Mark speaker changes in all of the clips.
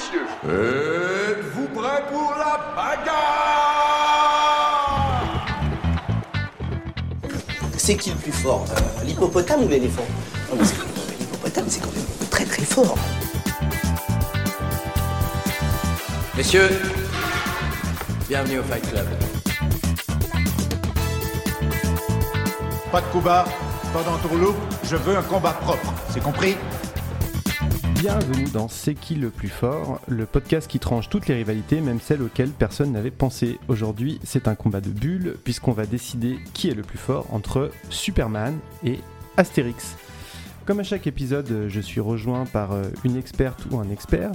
Speaker 1: Messieurs,
Speaker 2: Êtes-vous prêts pour la bagarre?
Speaker 3: C'est qui le plus fort euh, L'hippopotame ou l'éléphant? Non, mais c'est quand même- L'hippopotame, c'est quand même très très fort.
Speaker 4: Messieurs, bienvenue au Fight Club.
Speaker 5: Pas de combat, pas d'entourloupe, je veux un combat propre, c'est compris?
Speaker 6: Bienvenue dans C'est qui le plus fort, le podcast qui tranche toutes les rivalités, même celles auxquelles personne n'avait pensé. Aujourd'hui, c'est un combat de bulles, puisqu'on va décider qui est le plus fort entre Superman et Astérix. Comme à chaque épisode, je suis rejoint par euh, une experte ou un expert,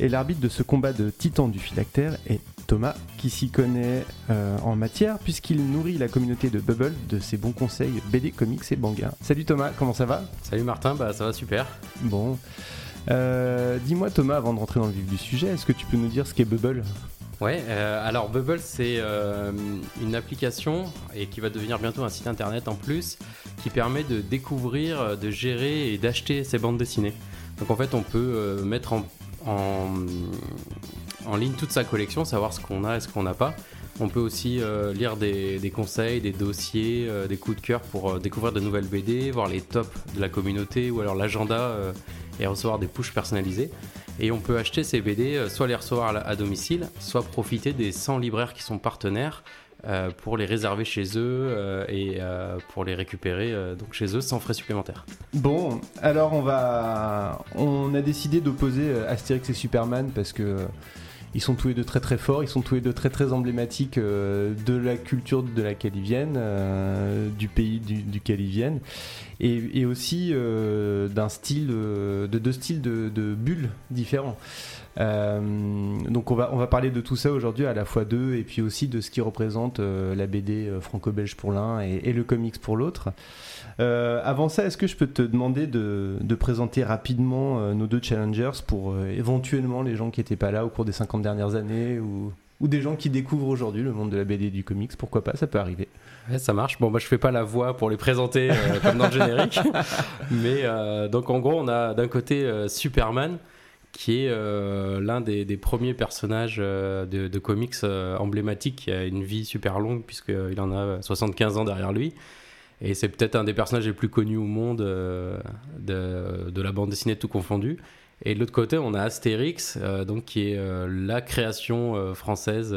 Speaker 6: et l'arbitre de ce combat de titan du phylactère est Thomas, qui s'y connaît euh, en matière, puisqu'il nourrit la communauté de Bubble de ses bons conseils BD, comics et manga. Salut Thomas, comment ça va?
Speaker 7: Salut Martin, bah ça va super.
Speaker 6: Bon. Euh, Dis-moi Thomas, avant de rentrer dans le vif du sujet, est-ce que tu peux nous dire ce qu'est Bubble?
Speaker 7: Ouais, euh, alors Bubble c'est euh, une application et qui va devenir bientôt un site internet en plus qui permet de découvrir, de gérer et d'acheter ses bandes dessinées. Donc en fait on peut mettre en, ligne toute sa collection, savoir ce qu'on a et ce qu'on n'a pas. On peut aussi lire des, conseils, des dossiers, des coups de cœur pour découvrir de nouvelles BD, voir les tops de la communauté ou alors l'agenda et recevoir des pushes personnalisés. Et on peut acheter ces BD, euh, soit les recevoir à, domicile, soit profiter des 100 libraires qui sont partenaires euh, pour les réserver chez eux euh, et pour les récupérer donc chez eux sans frais supplémentaires.
Speaker 6: Bon, alors on va, on a décidé d'opposer Astérix et Superman parce que ils sont tous les deux très très forts, ils sont tous les deux très très emblématiques de la culture de laquelle ils viennent, du pays du- duquel ils viennent, et, aussi euh, d'un style, euh, de deux styles de, bulles différents. Euh, donc on va, on va parler de tout ça aujourd'hui, à la fois d'eux et puis aussi de ce qui représente la BD franco-belge pour l'un et, le comics pour l'autre. Avant ça, est-ce que je peux te demander de, de présenter rapidement nos deux challengers pour éventuellement les gens qui n'étaient pas là au cours des 50 dernières années ou, ou des gens qui découvrent aujourd'hui le monde de la BD et du comics Pourquoi pas, ça peut arriver.
Speaker 7: Ouais, ça marche. Bon, moi je fais pas la voix pour les présenter euh, comme dans le générique, mais euh, donc en gros on a d'un côté euh, Superman qui est l'un des, des premiers personnages de, de comics emblématiques qui a une vie super longue puisqu'il en a 75 ans derrière lui. Et c'est peut-être un des personnages les plus connus au monde de, de la bande dessinée tout confondu. Et de l'autre côté, on a Astérix, euh, donc qui est euh, la création euh, française,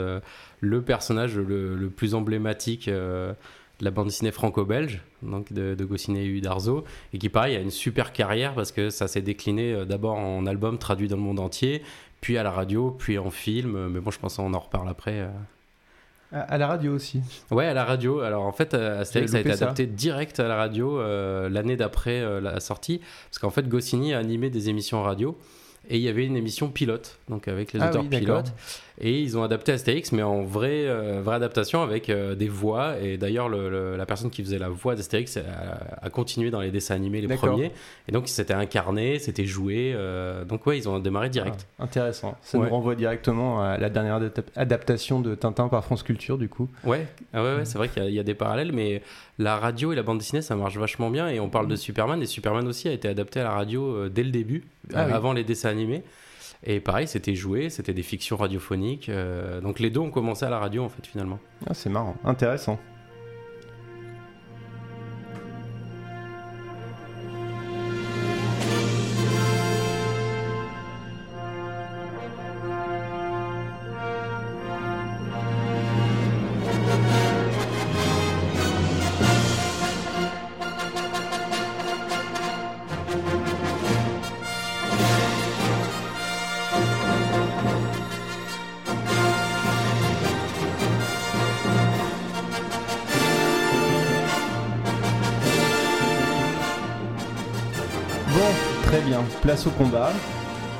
Speaker 7: le personnage le, plus emblématique de la bande dessinée franco-belge, donc de, de Goscinny et Udarzo, et qui pareil a une super carrière parce que ça s'est décliné d'abord en album traduit dans le monde entier, puis à la radio, puis en film. Mais bon, je pense qu'on en reparle après.
Speaker 6: À, à la radio aussi.
Speaker 7: Ouais, à la radio. Alors en fait, euh, Astérix a été
Speaker 6: ça.
Speaker 7: adapté direct à la radio euh, l'année d'après euh, la sortie, parce qu'en fait, Goscinny a animé des émissions radio. Et il y avait une émission pilote, donc avec les
Speaker 6: Ah
Speaker 7: auteurs
Speaker 6: oui,
Speaker 7: pilotes. Et ils ont adapté Astérix, mais en vraie, euh, vraie adaptation avec euh, des voix. Et d'ailleurs, le- le- la personne qui faisait la voix d'Astérix a, a continué dans les dessins animés, les premiers. Et donc, c'était incarné, c'était joué. euh, donc, ouais, ils ont démarré direct.
Speaker 6: Ah, intéressant. Ça
Speaker 7: Ouais.
Speaker 6: nous renvoie directement à la dernière adap- adaptation de Tintin par France Culture, du coup.
Speaker 7: Ouais, ah ouais, ouais, c'est vrai qu'il y, a- il y a des parallèles, mais la radio et la bande dessinée, ça marche vachement bien. Et on parle de Superman, et Superman aussi a été adapté à la radio dès le début,
Speaker 6: Ah oui.
Speaker 7: avant les dessins animés. Et pareil, c'était joué, c'était des fictions radiophoniques. euh, donc les deux ont commencé à la radio, en fait, finalement.
Speaker 6: Ah, c'est marrant, intéressant. Place au combat.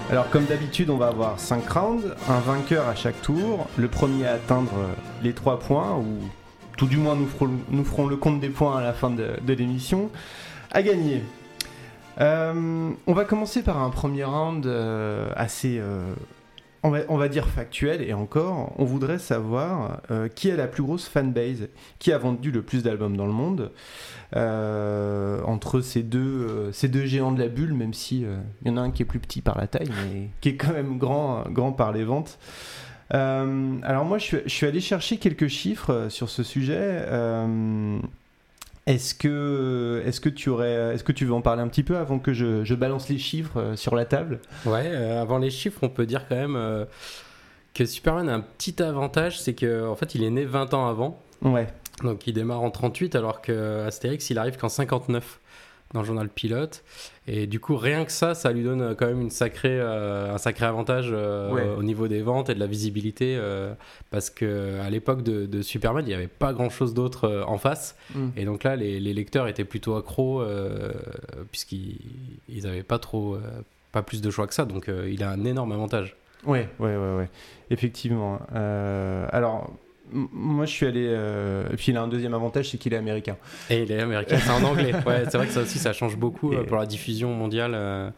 Speaker 6: Alors comme d'habitude, on va avoir 5 rounds, un vainqueur à chaque tour, le premier à atteindre euh, les 3 points, ou tout du moins nous ferons, le compte des points à la fin de, l'émission, à gagner. Euh, on va commencer par un premier round euh, assez, on, va, dire factuel, et encore, on voudrait savoir euh, qui a la plus grosse fanbase, qui a vendu le plus d'albums dans le monde, euh, entre ces deux, euh, ces deux géants de la bulle, même si il y en a un qui est plus petit par la taille, mais qui est quand même grand, grand par les ventes. Alors moi, je suis, allé chercher quelques chiffres sur ce sujet. Est-ce que, est-ce que tu aurais, est-ce que tu veux en parler un petit peu avant que je, je balance les chiffres euh, sur la table?
Speaker 7: Ouais, euh, avant les chiffres, on peut dire quand même euh, que Superman a un petit avantage, c'est que en fait, il est né 20 ans avant,
Speaker 6: Ouais.
Speaker 7: donc il démarre en 38, alors que Astérix, il arrive qu'en 59 dans le journal Pilote. Et du coup, rien que ça, ça lui donne euh, quand même une sacrée, euh, un sacré avantage euh,
Speaker 6: Ouais.
Speaker 7: au niveau des ventes et de la visibilité, euh, parce que à l'époque de, de Superman, il n'y avait pas grand-chose d'autre euh, en face.
Speaker 6: Mm.
Speaker 7: Et donc là, les, les lecteurs étaient plutôt accros, puisqu'ils n'avaient pas trop, pas plus de choix que ça. Donc il a un énorme avantage.
Speaker 6: Ouais, ouais, ouais, ouais. Effectivement. Alors, moi, je suis allé. euh, Et puis, il a un deuxième avantage, c'est qu'il est américain.
Speaker 7: Et il est américain, c'est en anglais. Ouais, c'est vrai que ça aussi, ça change beaucoup euh,
Speaker 6: Et-
Speaker 7: pour la diffusion mondiale. euh.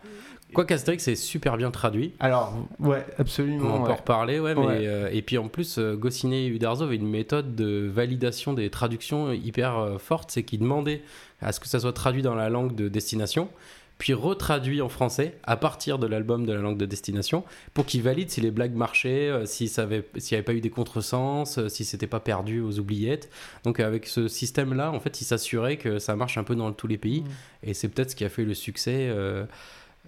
Speaker 7: Quoi qu'Astérix est super bien traduit.
Speaker 6: Alors, ouais, absolument.
Speaker 7: On peut
Speaker 6: ouais.
Speaker 7: en reparler, ouais, mais
Speaker 6: Ouais.
Speaker 7: euh, et puis en plus, Goscinny et Uderzo avaient une méthode de validation des traductions hyper euh, forte, c'est qu'ils demandaient à ce que ça soit traduit dans la langue de destination, puis retraduit en français à partir de l'album de la langue de destination, pour qu'ils valident si les blagues marchaient, euh, s'il n'y avait pas eu des contresens, euh, si c'était pas perdu aux oubliettes. Donc avec ce système-là, en fait, ils s'assuraient que ça marche un peu dans tous les pays, et c'est peut-être ce qui a fait le succès. euh,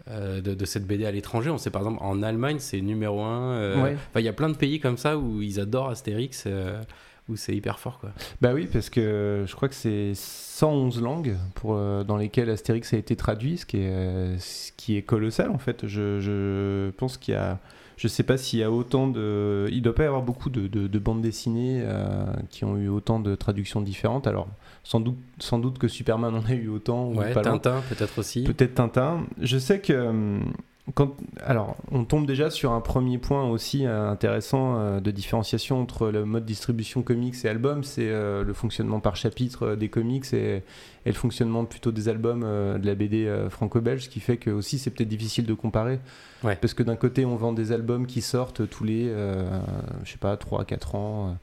Speaker 7: euh, de, de cette BD à l'étranger. On sait par exemple en Allemagne c'est numéro 1.
Speaker 6: Ouais.
Speaker 7: Enfin il y a plein de pays comme ça où ils adorent Astérix, euh, où c'est hyper fort quoi.
Speaker 6: Bah oui, parce que je crois que c'est 111 langues pour, euh, dans lesquelles Astérix a été traduit, ce qui est, euh, ce qui est colossal en fait. Je, je pense qu'il y a. Je sais pas s'il y a autant de. Il doit pas y avoir beaucoup de, de- de bandes dessinées euh, qui ont eu autant de traductions différentes. Alors, sans doute, sans doute que Superman en a eu autant. ou
Speaker 7: Ouais,
Speaker 6: pas.
Speaker 7: Tintin peut-être aussi.
Speaker 6: Peut-être Tintin. Je sais que hum, quand, alors, on tombe déjà sur un premier point aussi euh, intéressant euh, de différenciation entre le mode distribution comics et album, c'est euh, le fonctionnement par chapitre des comics et, et le fonctionnement plutôt des albums de la BD franco-belge, ce qui fait que aussi c'est peut-être difficile de comparer.
Speaker 7: Ouais.
Speaker 6: Parce que d'un côté, on vend des albums qui sortent tous les, euh, je sais pas, 3-4 ans. euh,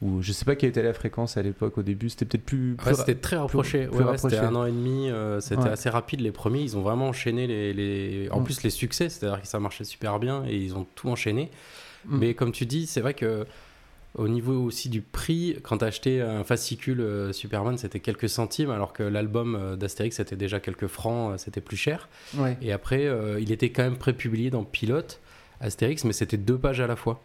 Speaker 6: ou je sais pas quelle était la fréquence à l'époque au début, c'était peut-être plus. plus
Speaker 7: Ouais,
Speaker 6: ra-
Speaker 7: c'était très rapproché.
Speaker 6: plus
Speaker 7: Ouais, ouais, c'était un an et demi. euh, c'était
Speaker 6: Ouais.
Speaker 7: assez rapide les premiers. Ils ont vraiment enchaîné les, les... en
Speaker 6: Mm.
Speaker 7: plus les succès, c'est-à-dire que ça marchait super bien et ils ont tout enchaîné.
Speaker 6: Mm.
Speaker 7: Mais comme tu dis, c'est vrai que au niveau aussi du prix, quand t'achetais un fascicule euh, Superman, c'était quelques centimes, alors que l'album euh, d'Astérix c'était déjà quelques francs, euh, c'était plus cher.
Speaker 6: Ouais.
Speaker 7: Et après, il était quand même prépublié dans Pilote, Astérix, mais c'était deux pages à la fois.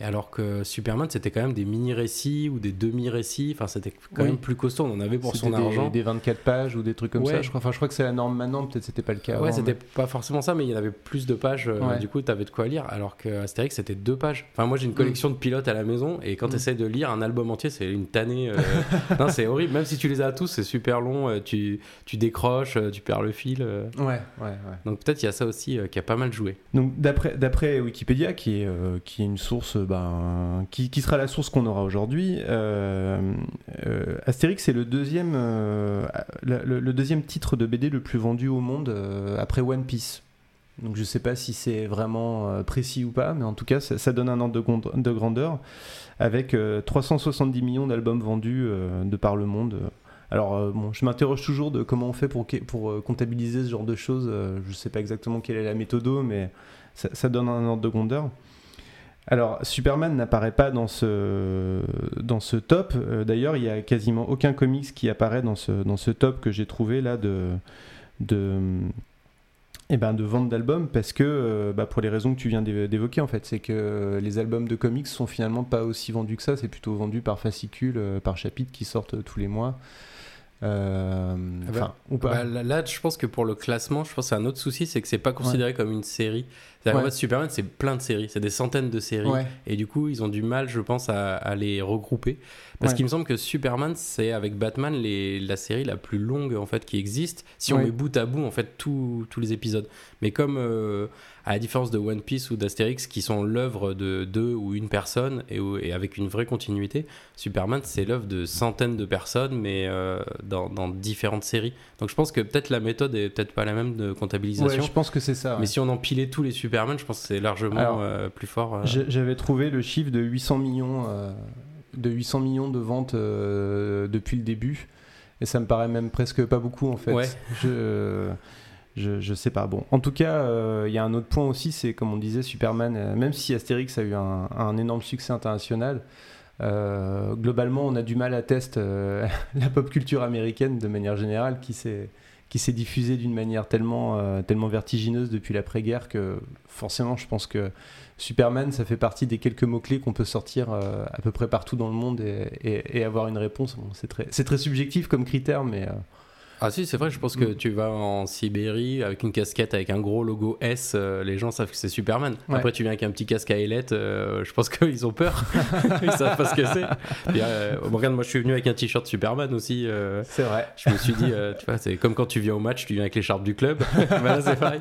Speaker 7: Et alors que Superman, c'était quand même des mini-récits ou des demi-récits, enfin c'était quand
Speaker 6: Oui.
Speaker 7: même plus costaud, on en avait pour son
Speaker 6: des,
Speaker 7: argent.
Speaker 6: des 24 pages ou des trucs comme
Speaker 7: Ouais.
Speaker 6: ça. Je crois, enfin, je crois que c'est la norme maintenant, peut-être c'était pas le cas.
Speaker 7: Ouais,
Speaker 6: avant,
Speaker 7: c'était
Speaker 6: mais-
Speaker 7: pas forcément ça, mais il y en avait plus de pages, euh, du coup, t'avais de quoi lire, alors que Astérix, c'était deux pages. Enfin, moi, j'ai une collection de pilotes à la maison, et quand
Speaker 6: Mm.
Speaker 7: t'essayes de lire un album entier, c'est une tannée. euh, non, c'est horrible, même si tu les as tous, c'est super long, euh, tu, tu décroches, tu perds le fil.
Speaker 6: Ouais, ouais, ouais.
Speaker 7: Donc peut-être il y a ça aussi qui a pas mal joué.
Speaker 6: Donc d'après d'après Wikipédia, qui est qui est une source, ben, qui, sera la source qu'on aura aujourd'hui, euh, euh, Astérix est le deuxième euh, le, deuxième titre de BD le plus vendu au monde euh, après One Piece. Donc je sais pas si c'est vraiment euh, précis ou pas, mais en tout cas ça, donne un ordre de, grande- de grandeur avec euh, 370 millions d'albums vendus euh, de par le monde. Alors euh, je m'interroge toujours de comment on fait pour, euh, comptabiliser ce genre de choses. Euh, je sais pas exactement quelle est la méthode, mais ça donne un ordre de grandeur. Alors, Superman n'apparaît pas dans ce, dans ce top. Euh, D'ailleurs, il y a quasiment aucun comics qui apparaît dans ce, dans ce top que j'ai trouvé là de, de, eh ben, de vente d'albums parce que, euh, bah, pour les raisons que tu viens d'évo- d'évoquer, en fait, c'est que les albums de comics sont finalement pas aussi vendus que ça. C'est plutôt vendu par fascicule, euh, par chapitre qui sortent tous les mois. Euh,
Speaker 7: Ah bah,
Speaker 6: Enfin, ou pas.
Speaker 7: Bah, là, là, je pense que pour le classement, je pense que c'est un autre souci, c'est que c'est pas considéré comme une série. C'est-à-dire qu'en
Speaker 6: Ouais.
Speaker 7: fait, Superman, c'est plein de séries, c'est des centaines de séries.
Speaker 6: Ouais.
Speaker 7: Et du coup, ils ont du mal, je pense, à, à les regrouper. Parce
Speaker 6: Ouais.
Speaker 7: qu'il me semble que Superman, c'est avec Batman les, la série la plus longue en fait qui existe. Si on met bout à bout en fait tous les épisodes. Mais comme euh, à la différence de One Piece ou d'Astérix, qui sont l'œuvre de deux ou une personne et, avec une vraie continuité, Superman, c'est l'œuvre de centaines de personnes, mais euh, dans, dans différentes séries. Donc je pense que peut-être la méthode est peut-être pas la même de comptabilisation.
Speaker 6: Je pense que c'est ça.
Speaker 7: Mais si on empilait tous les Superman, je pense que c'est largement
Speaker 6: Alors,
Speaker 7: euh, plus fort. euh.
Speaker 6: J'avais trouvé le chiffre de 800 millions, euh, de 800 millions de ventes depuis le début, et ça me paraît même presque pas beaucoup en fait.
Speaker 7: Ouais.
Speaker 6: Je, je, je sais pas. Bon, en tout cas, il y a un autre point aussi, c'est comme on disait, Superman. même si Astérix a eu un, un énorme succès international. globalement, on a du mal à tester la pop culture américaine de manière générale qui s'est qui s'est diffusée d'une manière tellement, euh, tellement vertigineuse depuis l'après-guerre que forcément, je pense que Superman, ça fait partie des quelques mots-clés qu'on peut sortir euh, à peu près partout dans le monde et, avoir une réponse. C'est très, très subjectif comme critère, mais euh,
Speaker 7: Ah si, c'est vrai, je pense
Speaker 6: Mm.
Speaker 7: que tu vas en Sibérie avec une casquette avec un gros logo S, euh, les gens savent que c'est Superman.
Speaker 6: Ouais.
Speaker 7: Après, tu viens avec un petit casque à ailettes, euh, je pense qu'ils ont peur. Ils savent pas ce que c'est. Euh, regarde, moi je suis venu avec un t-shirt Superman aussi.
Speaker 6: c'est vrai.
Speaker 7: je me suis dit, tu vois, c'est comme quand tu viens au match, tu viens avec l'écharpe du club. Là, c'est pareil.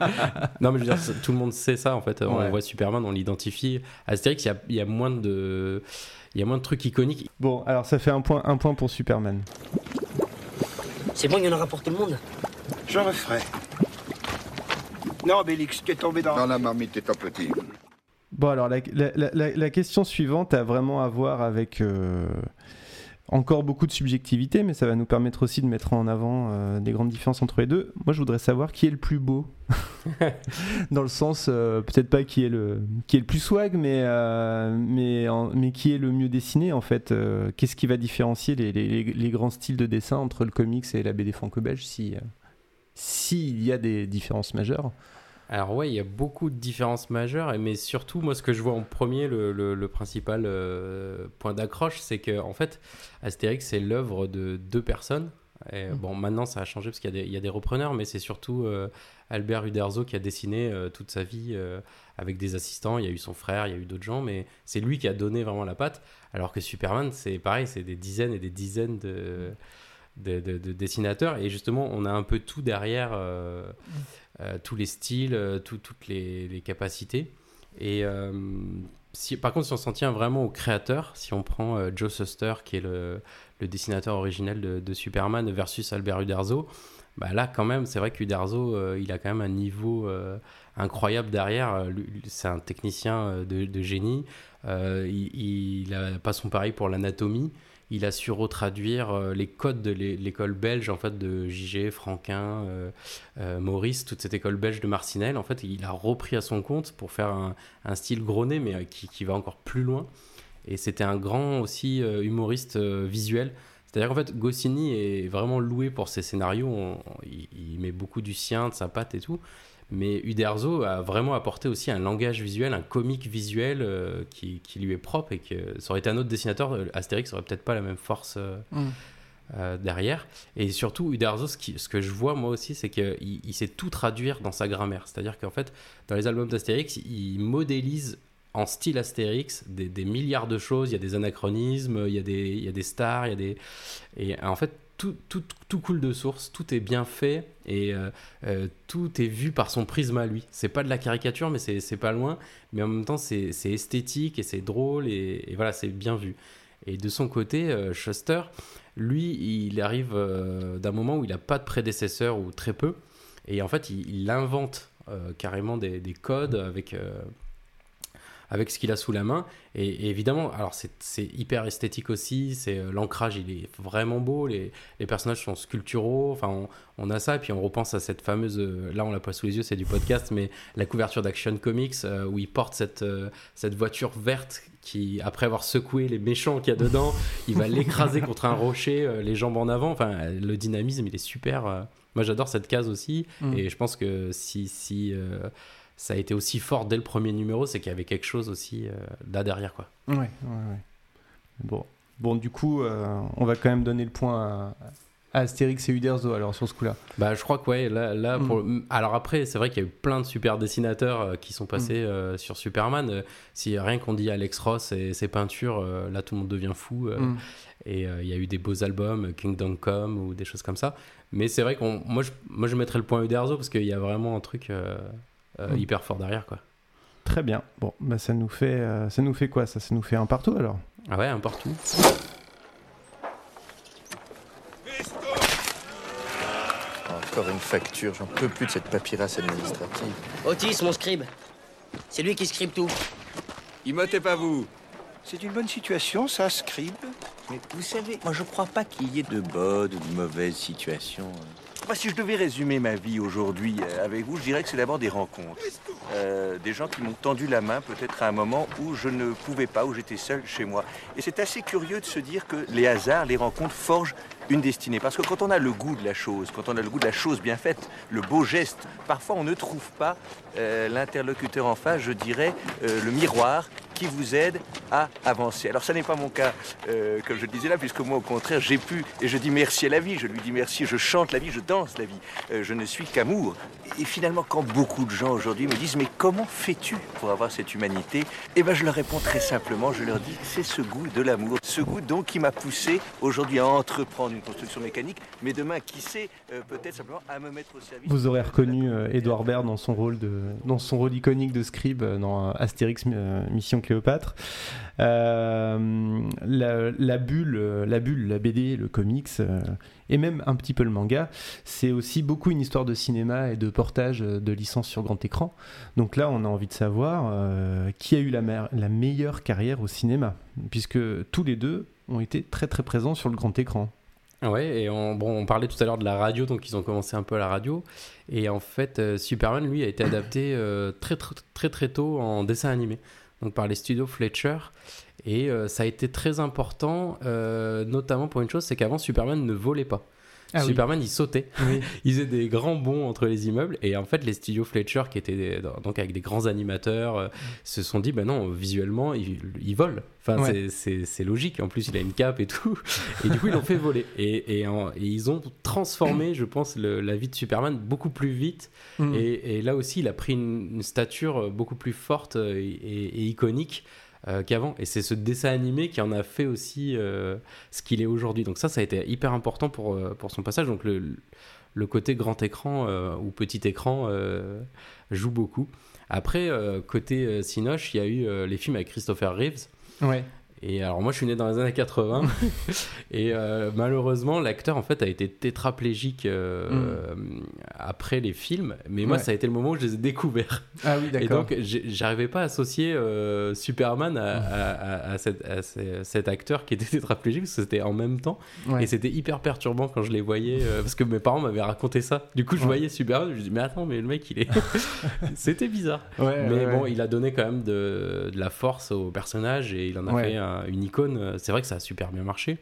Speaker 7: Non, mais je veux dire, tout le monde sait ça en fait. On
Speaker 6: Ouais.
Speaker 7: voit Superman, on l'identifie. Astérix, il y y a moins de. Il y a moins de trucs iconiques.
Speaker 6: Bon, alors ça fait un point, un point pour Superman.
Speaker 3: C'est bon, il y en aura pour tout le monde.
Speaker 8: Je referai. Non, Obélix, tu es tombé dans...
Speaker 2: Dans la marmite étant petit.
Speaker 6: Bon, alors la, la- la- la- la question suivante a vraiment à voir avec euh, encore beaucoup de subjectivité, mais ça va nous permettre aussi de mettre en avant euh, des grandes différences entre les deux. Moi, je voudrais savoir qui est le plus beau. Dans le sens, euh, peut-être pas qui est le, qui est le plus swag, mais, euh, mais, en- mais qui est le mieux dessiné en fait. Qu'est-ce qui va différencier les, les- les- les grands styles de dessin entre le comics et la BD franco-belge si, s'il y a des différences majeures?
Speaker 7: Alors ouais, il y a beaucoup de différences majeures, mais surtout, moi, ce que je vois en premier, le, le- le principal euh, point d'accroche, c'est que en fait, Astérix, c'est l'œuvre de deux personnes. Et, Bon, maintenant, ça a changé parce qu'il y, a des- il y a des repreneurs, mais c'est surtout euh, Albert Uderzo qui a dessiné euh, toute sa vie avec des assistants. Il y a eu son frère, il y a eu d'autres gens, mais c'est lui qui a donné vraiment la patte. Alors que Superman, c'est pareil, c'est des dizaines et des dizaines de, de, de- de dessinateurs. Et justement, on a un peu tout derrière. euh, euh, tous les styles, euh, tout- toutes les, capacités. Et si, par contre, si on s'en tient vraiment au créateur, si on prend Joe Suster, qui est le, dessinateur originel de, Superman, versus Albert Uderzo, bah là, quand même, c'est vrai qu'Uderzo, euh, il a quand même un niveau incroyable derrière. C'est un technicien de, génie. Il, il a pas son pareil pour l'anatomie il a su retraduire euh, les codes de l'é- l'école belge en fait de JG, Franquin, euh, euh, Maurice, toute cette école belge de Marcinelle. En fait, il a repris à son compte pour faire un, un style gros nez, mais qui, va encore plus loin. Et c'était un grand aussi humoriste visuel. C'est-à-dire qu'en fait, Goscinny est vraiment loué pour ses scénarios. On- il met beaucoup du sien, de sa patte et tout. Mais Uderzo a vraiment apporté aussi un langage visuel, un comique visuel euh, qui, qui lui est propre et que ça aurait été un autre dessinateur, euh, Astérix aurait peut-être pas la même force euh,
Speaker 6: Mm.
Speaker 7: euh, derrière. Et surtout, Uderzo, ce, qui- ce que je vois moi aussi, c'est qu'il il sait tout traduire dans sa grammaire. C'est-à-dire qu'en fait, dans les albums d'Astérix, il modélise en style Astérix des, des milliards de choses. Il y a des anachronismes, il y a des, il y a des stars, il y a des... Et en fait, tout, coule de source, tout est bien fait et euh, euh, tout est vu par son prisme à lui. C'est pas de la caricature, mais c'est pas loin. Mais en même temps, c'est esthétique et c'est drôle et, voilà, c'est bien vu. Et de son côté, euh, Schuster, lui, il arrive euh, d'un moment où il n'a pas de prédécesseur ou très peu. Et en fait, il, invente carrément des, des codes avec, avec ce qu'il a sous la main. Et, et évidemment, alors c'est c'est hyper esthétique aussi. C'est euh, l'ancrage, il est vraiment beau. Les, les personnages sont sculpturaux. Enfin, on, on a ça. Et puis on repense à cette fameuse. euh, là, on l'a pas sous les yeux, c'est du podcast, mais la couverture d'Action Comics euh, où il porte cette, euh, cette voiture verte qui, après avoir secoué les méchants qu'il y a dedans, il va l'écraser contre un rocher, euh, les jambes en avant. Enfin, le dynamisme, il est super. euh. Moi, j'adore cette case aussi.
Speaker 6: Mm.
Speaker 7: Et je pense que si, si euh, ça a été aussi fort dès le premier numéro, c'est qu'il y avait quelque chose aussi euh, là derrière, quoi.
Speaker 6: Ouais, ouais, ouais. Bon, bon du coup, euh, on va quand même donner le point à, Astérix et Uderzo alors sur ce coup-là.
Speaker 7: Bah, je crois que ouais, là, là
Speaker 6: Mm.
Speaker 7: pour- alors après, c'est vrai qu'il y a eu plein de super dessinateurs euh, qui sont passés
Speaker 6: Mm.
Speaker 7: sur Superman. Si rien qu'on dit Alex Ross et ses peintures, là tout le monde devient fou.
Speaker 6: Mm.
Speaker 7: Et il y a eu des beaux albums, Kingdom Come ou des choses comme ça. Mais c'est vrai qu'on, moi, je, moi, je mettrais le point Uderzo parce qu'il y a vraiment un truc euh, euh,
Speaker 6: Mm.
Speaker 7: hyper fort derrière, quoi.
Speaker 6: Très bien. Bon, bah ça nous fait, euh, ça nous fait quoi ça? Ça nous fait un partout alors?
Speaker 7: Ah ouais, un partout.
Speaker 9: Encore une facture, j'en peux plus de cette paperasse administrative.
Speaker 10: Otis, mon scribe. C'est lui qui scribe tout.
Speaker 8: Imotez pas vous. C'est une bonne situation, ça, scribe.
Speaker 9: Mais vous savez, moi je crois pas qu'il y ait de bonnes ou de mauvaises situations. Moi, si je devais résumer ma vie aujourd'hui euh, avec vous, je dirais que c'est d'abord des rencontres. Euh, des gens qui m'ont tendu la main peut-être à un moment où je ne pouvais pas, où j'étais seul chez moi. Et c'est assez curieux de se dire que les hasards, les rencontres forgent une destinée. Parce que quand on a le goût de la chose, quand on a le goût de la chose bien faite, le beau geste, parfois on ne trouve pas euh, l'interlocuteur en face, je dirais, euh, le miroir qui vous aide à avancer. Alors ça n'est pas mon cas, euh, comme je le disais là, puisque moi au contraire j'ai pu, et je dis merci à la vie, je lui dis merci, je chante la vie, je danse la vie, je ne suis qu'amour. Et finalement quand beaucoup de gens aujourd'hui me disent mais comment fais-tu pour avoir cette humanité? Eh bien je leur réponds très simplement, je leur dis c'est ce goût de l'amour, ce goût donc qui m'a poussé aujourd'hui à entreprendre une construction mécanique, mais demain qui sait euh, peut-être simplement à me mettre au service.
Speaker 6: Vous aurez reconnu euh, Edouard Baird dans son rôle de, dans son rôle iconique de scribe euh, dans euh, Astérix euh, Mission Cléopâtre. Euh, la, la bulle, euh, la bulle, la BD, le comics euh, et même un petit peu le manga, c'est aussi beaucoup une histoire de cinéma et de portage euh, de licence sur grand écran. Donc là, on a envie de savoir euh, qui a eu la, la meilleure carrière au cinéma, puisque tous les deux ont été très très présents sur le grand écran.
Speaker 7: Ouais, et on, bon, on parlait tout à l'heure de la radio, donc ils ont commencé un peu à la radio. Et en fait, euh, Superman, lui, a été adapté euh, très, très, très, tôt en dessin animé, donc par les studios Fletcher. Et euh, ça a été très important, notamment pour une chose, c'est qu'avant, Superman ne volait pas.
Speaker 6: Ah oui.
Speaker 7: Superman, il sautait. il faisait des grands bonds entre les immeubles. Et en fait, les studios Fletcher, qui étaient des- donc avec des grands animateurs, euh, se sont dit, bah non, visuellement, il, il vole. Enfin,
Speaker 6: Ouais.
Speaker 7: c'est- logique. En plus, il a une cape et tout. Et du coup, ils l'ont fait voler. Et, et en- et ils ont transformé, je pense, le- la vie de Superman beaucoup plus vite.
Speaker 6: Mm.
Speaker 7: Et, et là aussi, il a pris une, une stature beaucoup plus forte et- et iconique euh, qu'avant. Et c'est ce dessin animé qui en a fait aussi euh, ce qu'il est aujourd'hui. Donc ça, ça a été hyper important pour, euh, pour son passage. Donc le, le côté grand écran ou petit écran joue beaucoup. Après, côté Cinoche, il y a eu les films avec Christopher Reeves.
Speaker 6: Ouais.
Speaker 7: Et alors moi je suis né dans les années 80 et euh, malheureusement l'acteur en fait a été tétraplégique euh, après les films mais moi
Speaker 6: Ouais.
Speaker 7: ça a été le moment où je les ai découverts.
Speaker 6: Ah oui,
Speaker 7: Et
Speaker 6: d'accord.
Speaker 7: donc j'ai- j'arrivais pas à associer euh, Superman à, à- à- à cette- à ce- cet acteur qui était tétraplégique parce que c'était en même temps
Speaker 6: Ouais.
Speaker 7: et c'était hyper perturbant quand je les voyais parce que mes parents m'avaient raconté ça. Du coup je
Speaker 6: Ouais.
Speaker 7: voyais Superman je me dis mais attends mais le mec il est c'était bizarre. Mais bon il a donné quand même de, de la force au personnage et il en a fait un- une icône. C'est vrai que ça a super bien marché.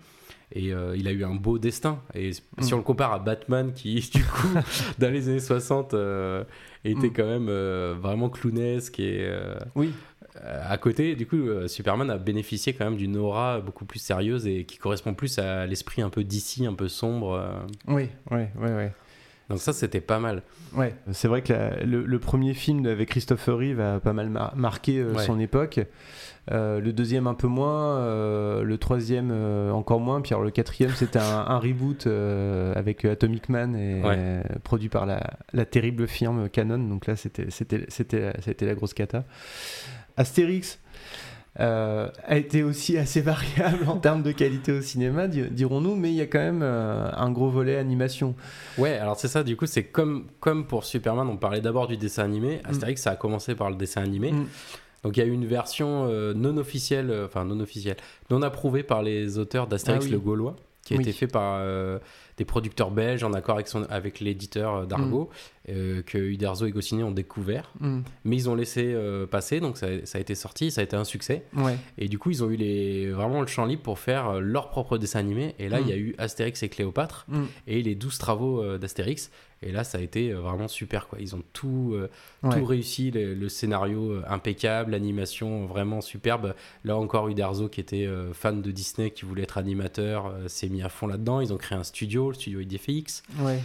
Speaker 7: Et euh, il a eu un beau destin. Et s-
Speaker 6: Mm.
Speaker 7: si on le compare à Batman, qui, du coup, dans les années 60, euh, était
Speaker 6: Mm.
Speaker 7: quand même euh, vraiment clownesque et. euh,
Speaker 6: Oui.
Speaker 7: euh, à côté, du coup, euh, Superman a bénéficié quand même d'une aura beaucoup plus sérieuse et qui correspond plus à l'esprit un peu d'ici, un peu sombre. euh.
Speaker 6: Oui, oui, oui, oui.
Speaker 7: Donc ça, c'était pas mal.
Speaker 6: Ouais, c'est vrai que la- le, le premier film avec Christopher Reeve a pas mal mar- marqué euh,
Speaker 7: Ouais.
Speaker 6: son époque. Euh, le deuxième un peu moins, euh, le troisième euh, encore moins, puis alors le quatrième c'était un, un reboot euh, avec Atomic Man et
Speaker 7: Ouais.
Speaker 6: produit par la, la terrible firme Canon. Donc là c'était c'était c'était c'était la grosse cata. Astérix. Euh, a été aussi assez variable en termes de qualité au cinéma, di- dirons-nous, mais il y a quand même euh, un gros volet animation.
Speaker 7: Ouais, alors c'est ça, du coup, c'est comme, comme pour Superman, on parlait d'abord du dessin
Speaker 6: Mm.
Speaker 7: animé. Astérix, ça a commencé par le dessin animé. Donc il y a eu une version euh, non officielle, enfin non officielle, non approuvée par les auteurs d'Astérix
Speaker 6: Ah oui.
Speaker 7: le Gaulois, qui a
Speaker 6: Oui.
Speaker 7: été fait par des producteurs belges en accord avec, son, avec l'éditeur d'Argo, euh, que Uderzo et Goscinny ont découvert.
Speaker 6: Mm.
Speaker 7: Mais ils ont laissé euh, passer, donc ça, ça a été sorti, ça a été un succès.
Speaker 6: Ouais.
Speaker 7: Et du coup, ils ont eu les, vraiment le champ libre pour faire euh, leur propre dessin animé. Et là,
Speaker 6: Mm.
Speaker 7: il y a eu Astérix et Cléopâtre
Speaker 6: Mm.
Speaker 7: et les 12 travaux euh, d'Astérix. Et là, ça a été vraiment super. Quoi. Ils ont tout,
Speaker 6: Ouais.
Speaker 7: tout réussi. Le, le scénario impeccable, l'animation vraiment superbe. Là encore, Uderzo, qui était fan de Disney, qui voulait être animateur, s'est mis à fond là-dedans. Ils ont créé un studio. Marvel, studio IDFX.
Speaker 6: Ouais.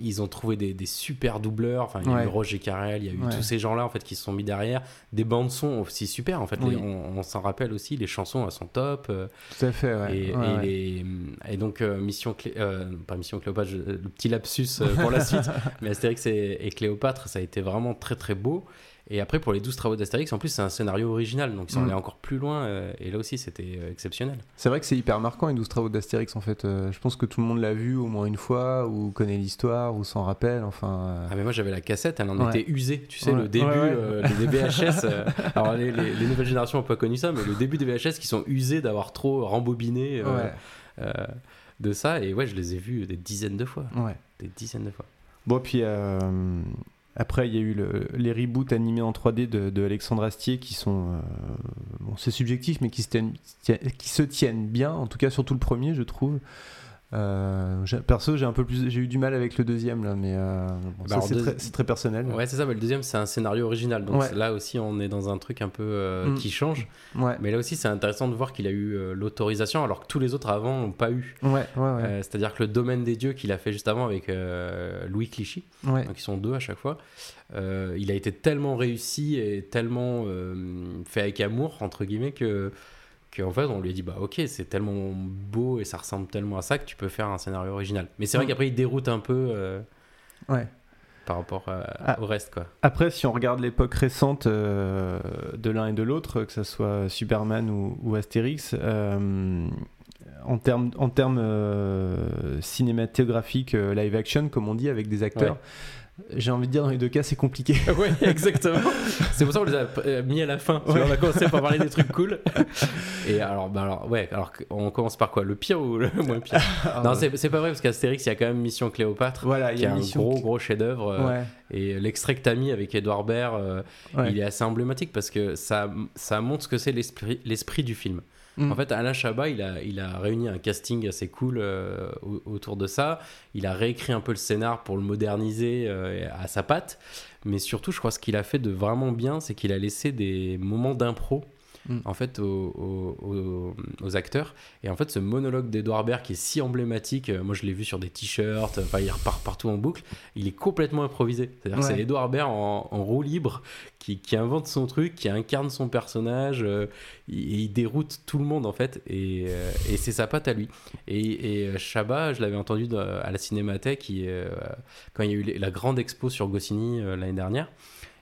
Speaker 7: Ils ont trouvé des, des super doubleurs. Enfin, il y a
Speaker 6: Ouais.
Speaker 7: eu Roger Carrel, il y a eu
Speaker 6: Ouais.
Speaker 7: tous ces gens-là en fait qui se sont mis derrière. Des bandes son aussi super. En fait,
Speaker 6: Oui.
Speaker 7: Les- on, on s'en rappelle aussi. Les chansons elles sont top. euh,
Speaker 6: Tout à fait, ouais.
Speaker 7: et,
Speaker 6: Ouais,
Speaker 7: et
Speaker 6: ouais.
Speaker 7: les- et donc euh, Mission Clé, euh, pas Mission Cléopâtre, le petit lapsus pour la suite. mais Astérix et, et Cléopâtre, ça a été vraiment très très beau. Et après pour les 12 travaux d'Astérix, en plus c'est un scénario original, donc ils sont
Speaker 6: Mm.
Speaker 7: allés encore plus loin. euh, et là aussi c'était euh, exceptionnel.
Speaker 6: C'est vrai que c'est hyper marquant les 12 travaux d'Astérix en fait. Euh, je pense que tout le monde l'a vu au moins une fois, ou connaît l'histoire, ou s'en rappelle. Enfin.
Speaker 7: Ah mais moi j'avais la cassette, elle en
Speaker 6: Ouais.
Speaker 7: était usée, tu sais,
Speaker 6: Ouais.
Speaker 7: le début
Speaker 6: Ouais,
Speaker 7: des VHS. alors les, les- les nouvelles générations n'ont pas connu ça, mais le début des VHS qui sont usés d'avoir trop rembobiné de ça. Et ouais, je les ai vus des dizaines de fois.
Speaker 6: Ouais.
Speaker 7: Des dizaines de fois.
Speaker 6: Bon, puis après, il y a eu le- les reboots animés en 3D de, de Alexandre Astier qui sont. euh, bon, c'est subjectif, mais qui se, tiennent, qui se tiennent bien, en tout cas, surtout le premier, je trouve. Euh, perso, j'ai un peu plus, j'ai eu du mal avec le deuxième là, mais euh, bon,
Speaker 7: Bah
Speaker 6: c'est
Speaker 7: deux-
Speaker 6: très, personnel.
Speaker 7: Ouais, c'est ça. mais le deuxième, c'est un scénario original. Donc
Speaker 6: Ouais.
Speaker 7: là aussi, on est dans un truc un peu euh,
Speaker 6: Mm.
Speaker 7: qui change.
Speaker 6: Ouais.
Speaker 7: Mais là aussi, c'est intéressant de voir qu'il a eu euh, l'autorisation alors que tous les autres avant n'ont pas eu.
Speaker 6: Ouais, ouais, ouais.
Speaker 7: Euh, C'est-à-dire que le domaine des dieux qu'il a fait juste avant avec euh, Louis Clichy,
Speaker 6: Ouais.
Speaker 7: donc ils sont deux à chaque fois, euh, il a été tellement réussi et tellement euh, fait avec amour, entre guillemets, que qu'en fait on lui a dit bah ok c'est tellement beau et ça ressemble tellement à ça que tu peux faire un scénario original mais c'est vrai
Speaker 6: Mm.
Speaker 7: qu'après il déroute un peu euh,
Speaker 6: Ouais.
Speaker 7: par rapport à-
Speaker 6: Ah.
Speaker 7: au reste quoi
Speaker 6: Après, si on regarde l'époque récente euh, de l'un et de l'autre, que ce soit Superman ou, ou Astérix, euh, en termes en termes euh, cinématographiques, euh, live action, comme on dit, avec des acteurs, j'ai envie de dire dans les deux cas, c'est compliqué.
Speaker 7: ouais exactement. C'est pour ça qu'on les a euh, mis à la fin. On a commencé par parler des trucs cool. Et alors bah alors ouais alors on commence par quoi? Le pire ou le moins pire? Non c'est c'est pas vrai parce qu'Astérix il y a quand même Mission Cléopâtre
Speaker 6: Voilà, il y
Speaker 7: qui est
Speaker 6: a
Speaker 7: un
Speaker 6: Mission
Speaker 7: gros gros chef d'œuvre
Speaker 6: Ouais.
Speaker 7: et l'extrait que t'as mis avec Edouard Baird euh,
Speaker 6: Ouais.
Speaker 7: il est assez emblématique parce que ça ça montre ce que c'est l'esprit l'esprit du film
Speaker 6: Mm.
Speaker 7: en fait Alain Chabat il a il a réuni un casting assez cool euh, au- autour de ça il a réécrit un peu le scénar pour le moderniser euh, à sa patte mais surtout je crois ce qu'il a fait de vraiment bien c'est qu'il a laissé des moments d'impro
Speaker 6: Mm.
Speaker 7: en fait aux, aux- aux- aux acteurs. Et en fait ce monologue d'Edouard Baird qui est si emblématique euh, moi je l'ai vu sur des t-shirts enfin il repart partout en boucle il est complètement improvisé. C'est à dire que c'est Edouard Baird en, en roue libre qui, qui invente son truc qui incarne son personnage euh, il, il déroute tout le monde en fait et, euh, et c'est sa patte à lui. Et, et euh, Chabat je l'avais entendu dans- à la Cinémathèque euh, quand il y a eu la grande expo sur Goscinny euh, l'année dernière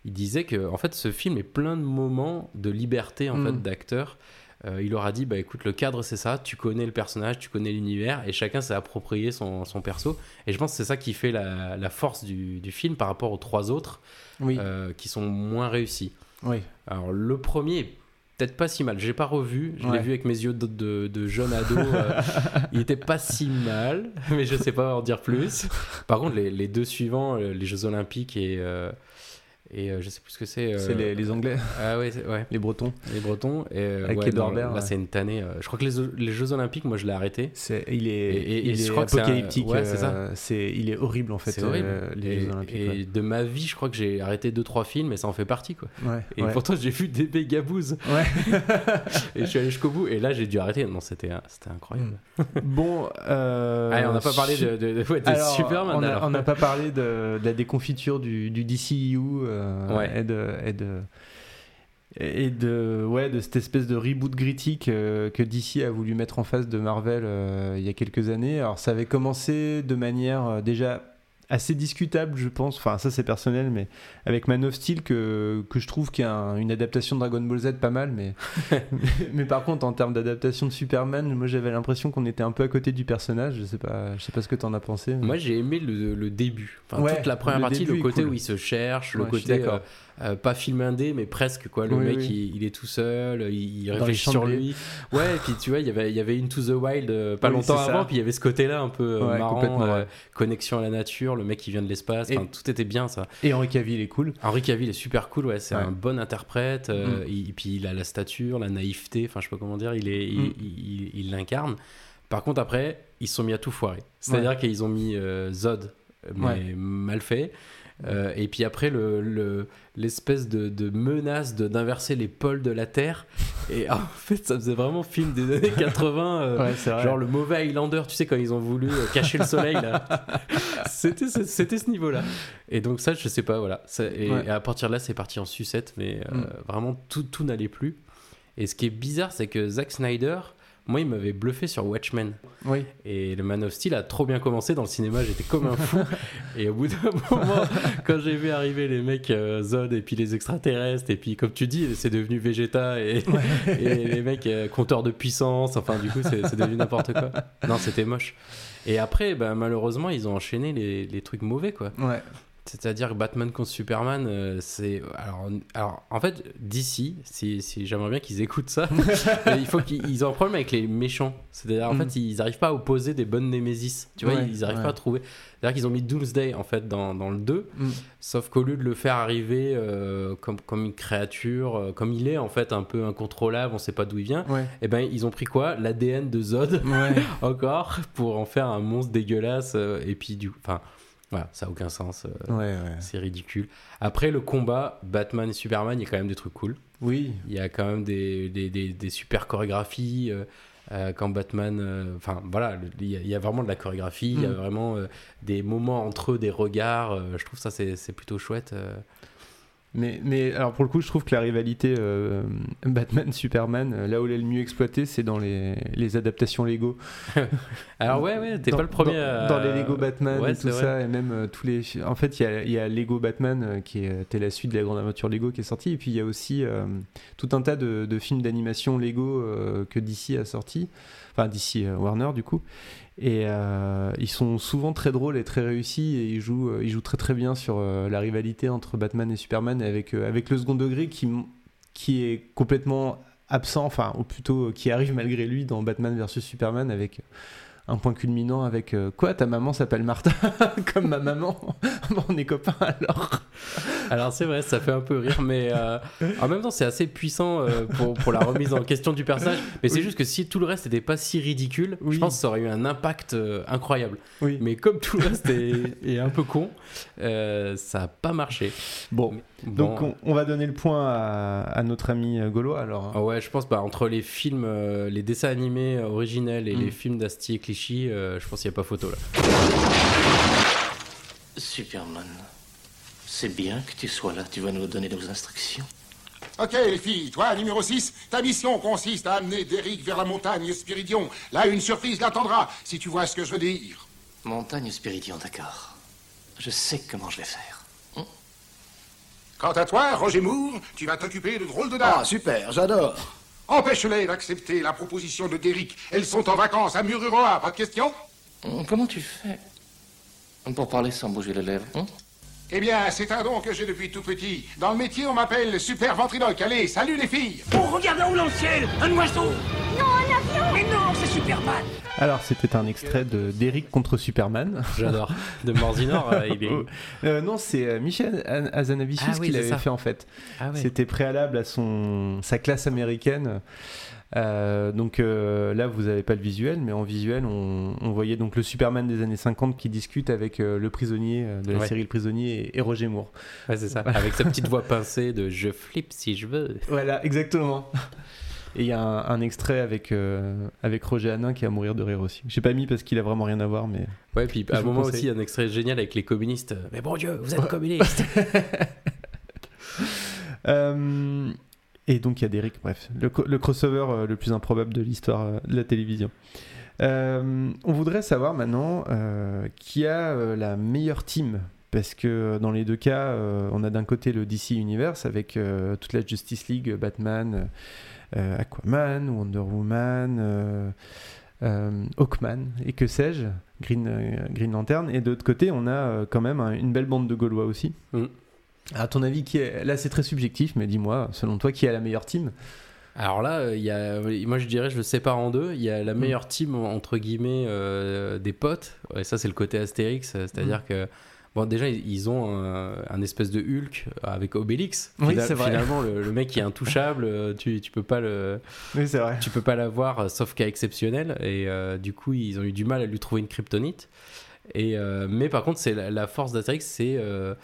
Speaker 7: il disait que en fait ce film est plein de moments de liberté en
Speaker 6: Mm.
Speaker 7: fait d'acteurs Euh, il leur a dit bah écoute le cadre c'est ça. Tu connais le personnage tu connais l'univers et chacun s'est approprié son, son perso. Et je pense que c'est ça qui fait la, la force du, du film par rapport aux trois autres
Speaker 6: Oui.
Speaker 7: euh, qui sont moins réussis.
Speaker 6: Oui.
Speaker 7: alors le premier est peut-être pas si mal. J'ai pas revu. Je l'ai vu avec mes yeux de, de, de jeune ado euh, il était pas si mal mais je sais pas en dire plus. Par contre les, les deux suivants les Jeux Olympiques et et euh, je sais plus ce que c'est euh,
Speaker 6: C'est les, les Anglais,
Speaker 7: ah ouais, ouais
Speaker 6: les Bretons.
Speaker 7: les Bretons et euh,
Speaker 6: Avec
Speaker 7: ouais, là c'est une tannée euh, je crois que les, les Jeux Olympiques moi je l'ai arrêté
Speaker 6: C'est, il est,
Speaker 7: Et- et- et
Speaker 6: il
Speaker 7: je
Speaker 6: est
Speaker 7: crois
Speaker 6: apocalyptique.
Speaker 7: ouais, c'est ça.
Speaker 6: euh, c'est, il est horrible en fait.
Speaker 7: c'est horrible
Speaker 6: euh, les
Speaker 7: et,
Speaker 6: Jeux Olympiques.
Speaker 7: et
Speaker 6: ouais.
Speaker 7: de ma vie je crois que j'ai arrêté deux trois films et ça en fait partie quoi et pourtant j'ai vu des bégabouses
Speaker 6: Ouais.
Speaker 7: et je suis allé jusqu'au bout et là j'ai dû arrêter non c'était c'était incroyable
Speaker 6: Bon, euh,
Speaker 7: Allez, on n'a pas parlé de, de, de- ouais, de
Speaker 6: Alors,
Speaker 7: Superman
Speaker 6: on n'a pas parlé de, la déconfiture du, du DCU euh,
Speaker 7: Ouais.
Speaker 6: et de et de et de ouais de cette espèce de reboot critique euh, que DC a voulu mettre en face de Marvel euh, il y a quelques années. Alors ça avait commencé de manière euh, déjà assez discutable, je pense. Enfin, ça c'est personnel, mais avec Man of Steel que, que je trouve qu'il y a un- une adaptation de Dragon Ball Z pas mal, mais mais par contre en termes d'adaptation de Superman, moi j'avais l'impression qu'on était un peu à côté du personnage. Je sais pas, je sais pas ce que t'en as pensé. mais-
Speaker 7: Moi, j'ai aimé le, le début. Enfin,
Speaker 6: Ouais,
Speaker 7: toute la première
Speaker 6: le
Speaker 7: partie, le côté
Speaker 6: cool.
Speaker 7: où il se cherche, le
Speaker 6: Ouais,
Speaker 7: côté euh, euh, pas film indé, mais presque quoi. Le
Speaker 6: Oui,
Speaker 7: mec,
Speaker 6: oui.
Speaker 7: Il, il est tout seul, il, réfléchit sur lui. Ouais, et puis tu vois, il y avait, il y avait Into the Wild euh, pas
Speaker 6: Oui,
Speaker 7: longtemps
Speaker 6: ça.
Speaker 7: avant, puis il y avait ce côté-là un peu euh,
Speaker 6: Ouais,
Speaker 7: marrant, connexion à la nature, le mec qui vient de l'espace,
Speaker 6: Et-
Speaker 7: tout était bien ça.
Speaker 6: Et Henri Cavill est cool.
Speaker 7: Henri Cavill est super cool, ouais, c'est
Speaker 6: Ouais.
Speaker 7: un bon interprète, euh,
Speaker 6: Mm.
Speaker 7: et puis il a la stature, la naïveté, enfin je sais pas comment dire, il est,
Speaker 6: Mm.
Speaker 7: il l'incarne. Par contre après, ils se sont mis à tout foirer. C'est-à-dire qu'ils ont mis euh, Zod, mais
Speaker 6: Ouais.
Speaker 7: mal fait. Euh, et puis après, le, le- l'espèce de, de menace de, d'inverser les pôles de la Terre. Et en fait, ça faisait vraiment film des années 80. euh,
Speaker 6: Ouais,
Speaker 7: genre le mauvais Highlander, tu sais, quand ils ont voulu euh, cacher le soleil, là. C'était ce, c'était ce niveau-là. Et donc, ça, je sais pas, voilà. Ça- et,
Speaker 6: Ouais.
Speaker 7: et à partir de là, c'est parti en sucette, mais euh,
Speaker 6: Mm.
Speaker 7: vraiment, tout, tout n'allait plus. Et ce qui est bizarre, c'est que Zack Snyder, moi, il m'avait bluffé sur Watchmen.
Speaker 6: Oui.
Speaker 7: Et le Man of Steel a trop bien commencé dans le cinéma, j'étais comme un fou. et au bout d'un moment, quand j'ai vu arriver les mecs euh, Zod et puis les extraterrestres, et puis comme tu dis, c'est devenu Vegeta et, et les mecs euh, compteurs de puissance, enfin du coup, c'est c'est devenu n'importe quoi. Non, c'était moche. Et après, bah, malheureusement, ils ont enchaîné les, les trucs mauvais, quoi.
Speaker 6: Ouais.
Speaker 7: C'est-à-dire que Batman contre Superman, euh, c'est. Alors, alors, en fait, DC, si, si j'aimerais bien qu'ils écoutent ça, mais il faut qu'ils ils ont un problème avec les méchants. C'est-à-dire, en
Speaker 6: Mm.
Speaker 7: fait, ils n'arrivent pas à opposer des bonnes Némésis. Tu vois,
Speaker 6: Ouais,
Speaker 7: ils n'arrivent
Speaker 6: ouais.
Speaker 7: pas à trouver. C'est-à-dire qu'ils ont mis Doomsday, en fait, dans, dans le 2,
Speaker 6: Mm.
Speaker 7: sauf qu'au lieu de le faire arriver euh, comme, comme une créature, euh, comme il est, en fait, un peu incontrôlable, on sait pas d'où il vient,
Speaker 6: Ouais.
Speaker 7: et ben ils ont pris quoi? L'ADN de Zod, encore, pour en faire un monstre dégueulasse. euh, et puis, du Enfin. Voilà, ça a aucun sens. euh,
Speaker 6: Ouais, ouais.
Speaker 7: c'est ridicule. Après le combat, Batman et Superman, il y a quand même des trucs cool.
Speaker 6: Oui.
Speaker 7: Il y a quand même des, des, des- des super chorégraphies. euh, euh, quand Batman. Enfin, voilà, il y, a, il y a vraiment de la chorégraphie. Il y a
Speaker 6: Mm.
Speaker 7: vraiment des moments entre eux, des regards. je trouve ça, c'est c'est plutôt chouette.
Speaker 6: Mais, mais alors pour le coup, je trouve que la rivalité euh, Batman-Superman, euh, là où elle est le mieux exploitée, c'est dans les, les adaptations Lego.
Speaker 7: Alors, ouais, ouais, t'es pas le premier.
Speaker 6: Dans,
Speaker 7: à-
Speaker 6: dans les Lego Batman
Speaker 7: Ouais,
Speaker 6: et tout
Speaker 7: vrai.
Speaker 6: ça, et même euh, tous les. En fait, il y y a Lego Batman euh, qui était la suite de la grande aventure Lego qui est sortie, et puis il y a aussi tout un tas de, de films d'animation Lego que DC a sorti, enfin DC euh, Warner du coup. Et euh, ils sont souvent très drôles et très réussis, et ils jouent, euh, ils jouent très très bien sur la rivalité entre Batman et Superman, avec, avec le second degré qui, qui est complètement absent, enfin, ou plutôt qui arrive malgré lui dans Batman vs Superman avec un point culminant avec euh, quoi ta maman s'appelle Martha comme ma maman on est copains alors
Speaker 7: Alors c'est vrai, ça fait un peu rire, mais euh, en même temps c'est assez puissant euh, pour, pour la remise en question du personnage. Mais c'est
Speaker 6: Oui.
Speaker 7: juste que si tout le reste n'était pas si ridicule,
Speaker 6: Oui.
Speaker 7: je pense que ça aurait eu un impact incroyable.
Speaker 6: Oui.
Speaker 7: Mais comme tout le reste est, est un peu con, ça n'a pas marché.
Speaker 6: bon
Speaker 7: Mais-
Speaker 6: donc
Speaker 7: bon.
Speaker 6: on, on va donner le point à, à notre ami euh, Gaulois alors
Speaker 7: Ah ouais, je pense bah, entre les films, euh, les dessins animés euh, originels et
Speaker 6: Mm.
Speaker 7: les films d'Asti et Clichy, euh, je pense qu'il n'y a pas photo là.
Speaker 11: Superman, c'est bien que tu sois là. Tu vas nous donner nos instructions.
Speaker 12: Ok, les filles, toi, numéro 6, ta mission consiste à amener Derrick vers la montagne Spiridion. Là, une surprise l'attendra, si tu vois ce que je veux dire.
Speaker 11: Montagne Spiridion, d'accord. Je sais comment je vais faire.
Speaker 12: Quant à toi, Roger Moore, tu vas t'occuper de drôles de dames.
Speaker 8: Ah, super, j'adore.
Speaker 12: Empêche-les d'accepter la proposition de Derrick. Elles sont en vacances à Mururoa, pas de question
Speaker 11: Hum, Comment tu fais pour parler sans bouger les lèvres hein
Speaker 12: Eh bien, c'est un don que j'ai depuis tout petit. Dans le métier, on m'appelle Super Ventriloque. Allez, salut les filles
Speaker 8: Oh, regarde là-haut dans le ciel Un oiseau Mais non, c'est Superman
Speaker 6: alors c'était un extrait de d'Eric contre Superman
Speaker 7: J'adore. De Morzinor, euh, il est.
Speaker 6: Euh, non c'est euh, Michel Az- Hazanavicius
Speaker 7: Ah oui,
Speaker 6: qui l'avait fait en fait
Speaker 7: Ah.
Speaker 6: C'était préalable à son sa classe américaine. Euh, donc euh, là, vous n'avez pas le visuel, mais en visuel, on, on voyait donc le Superman des années 50 qui discute avec euh, le prisonnier de la
Speaker 7: Ouais.
Speaker 6: série Le Prisonnier et, et Roger Moore.
Speaker 7: Ouais, c'est ça. Avec sa petite voix pincée de je flippe si je veux.
Speaker 6: Voilà, exactement. Et il y a un, un extrait avec, euh, avec Roger Hanin qui est à mourir de rire aussi. J'ai pas mis parce qu'il a vraiment rien à voir, mais.
Speaker 7: Ouais, puis
Speaker 6: Je
Speaker 7: à un moment
Speaker 6: conseille.
Speaker 7: aussi, un extrait génial avec les communistes. Mais bon Dieu, vous êtes communistes
Speaker 6: Euh, et donc il y a Derrick, bref, le, crossover euh, le plus improbable de l'histoire de la télévision. Euh, on voudrait savoir maintenant qui a la meilleure team? Parce que dans les deux cas, euh, on a d'un côté le DC Universe avec euh, toute la Justice League, Batman, Aquaman, Wonder Woman, euh, euh, Hawkman et que sais-je, Green, euh, Green Lantern. Et de l'autre côté, on a euh, quand même un- une belle bande de Gaulois aussi.
Speaker 7: Mm.
Speaker 6: À ton avis, qui est... là c'est très subjectif, mais dis-moi, selon toi, qui a la meilleure team?
Speaker 7: Alors là, euh, il y a, moi je dirais, je le sépare en deux. Il y a
Speaker 6: Mm.
Speaker 7: la meilleure team entre guillemets euh, des potes. Et ça, c'est le côté Astérix, euh, c'est-à-dire
Speaker 6: Mm.
Speaker 7: que bon, déjà ils ont un, un espèce de Hulk avec Obélix.
Speaker 6: Oui, c'est vrai.
Speaker 7: Finalement, le, le mec est intouchable, euh, tu, tu peux pas le,
Speaker 6: Oui, c'est vrai.
Speaker 7: tu peux pas l'avoir, euh, sauf cas exceptionnel. Et euh, du coup, ils ont eu du mal à lui trouver une kryptonite. Et euh, mais par contre, c'est la, la force d'Astérix, c'est euh,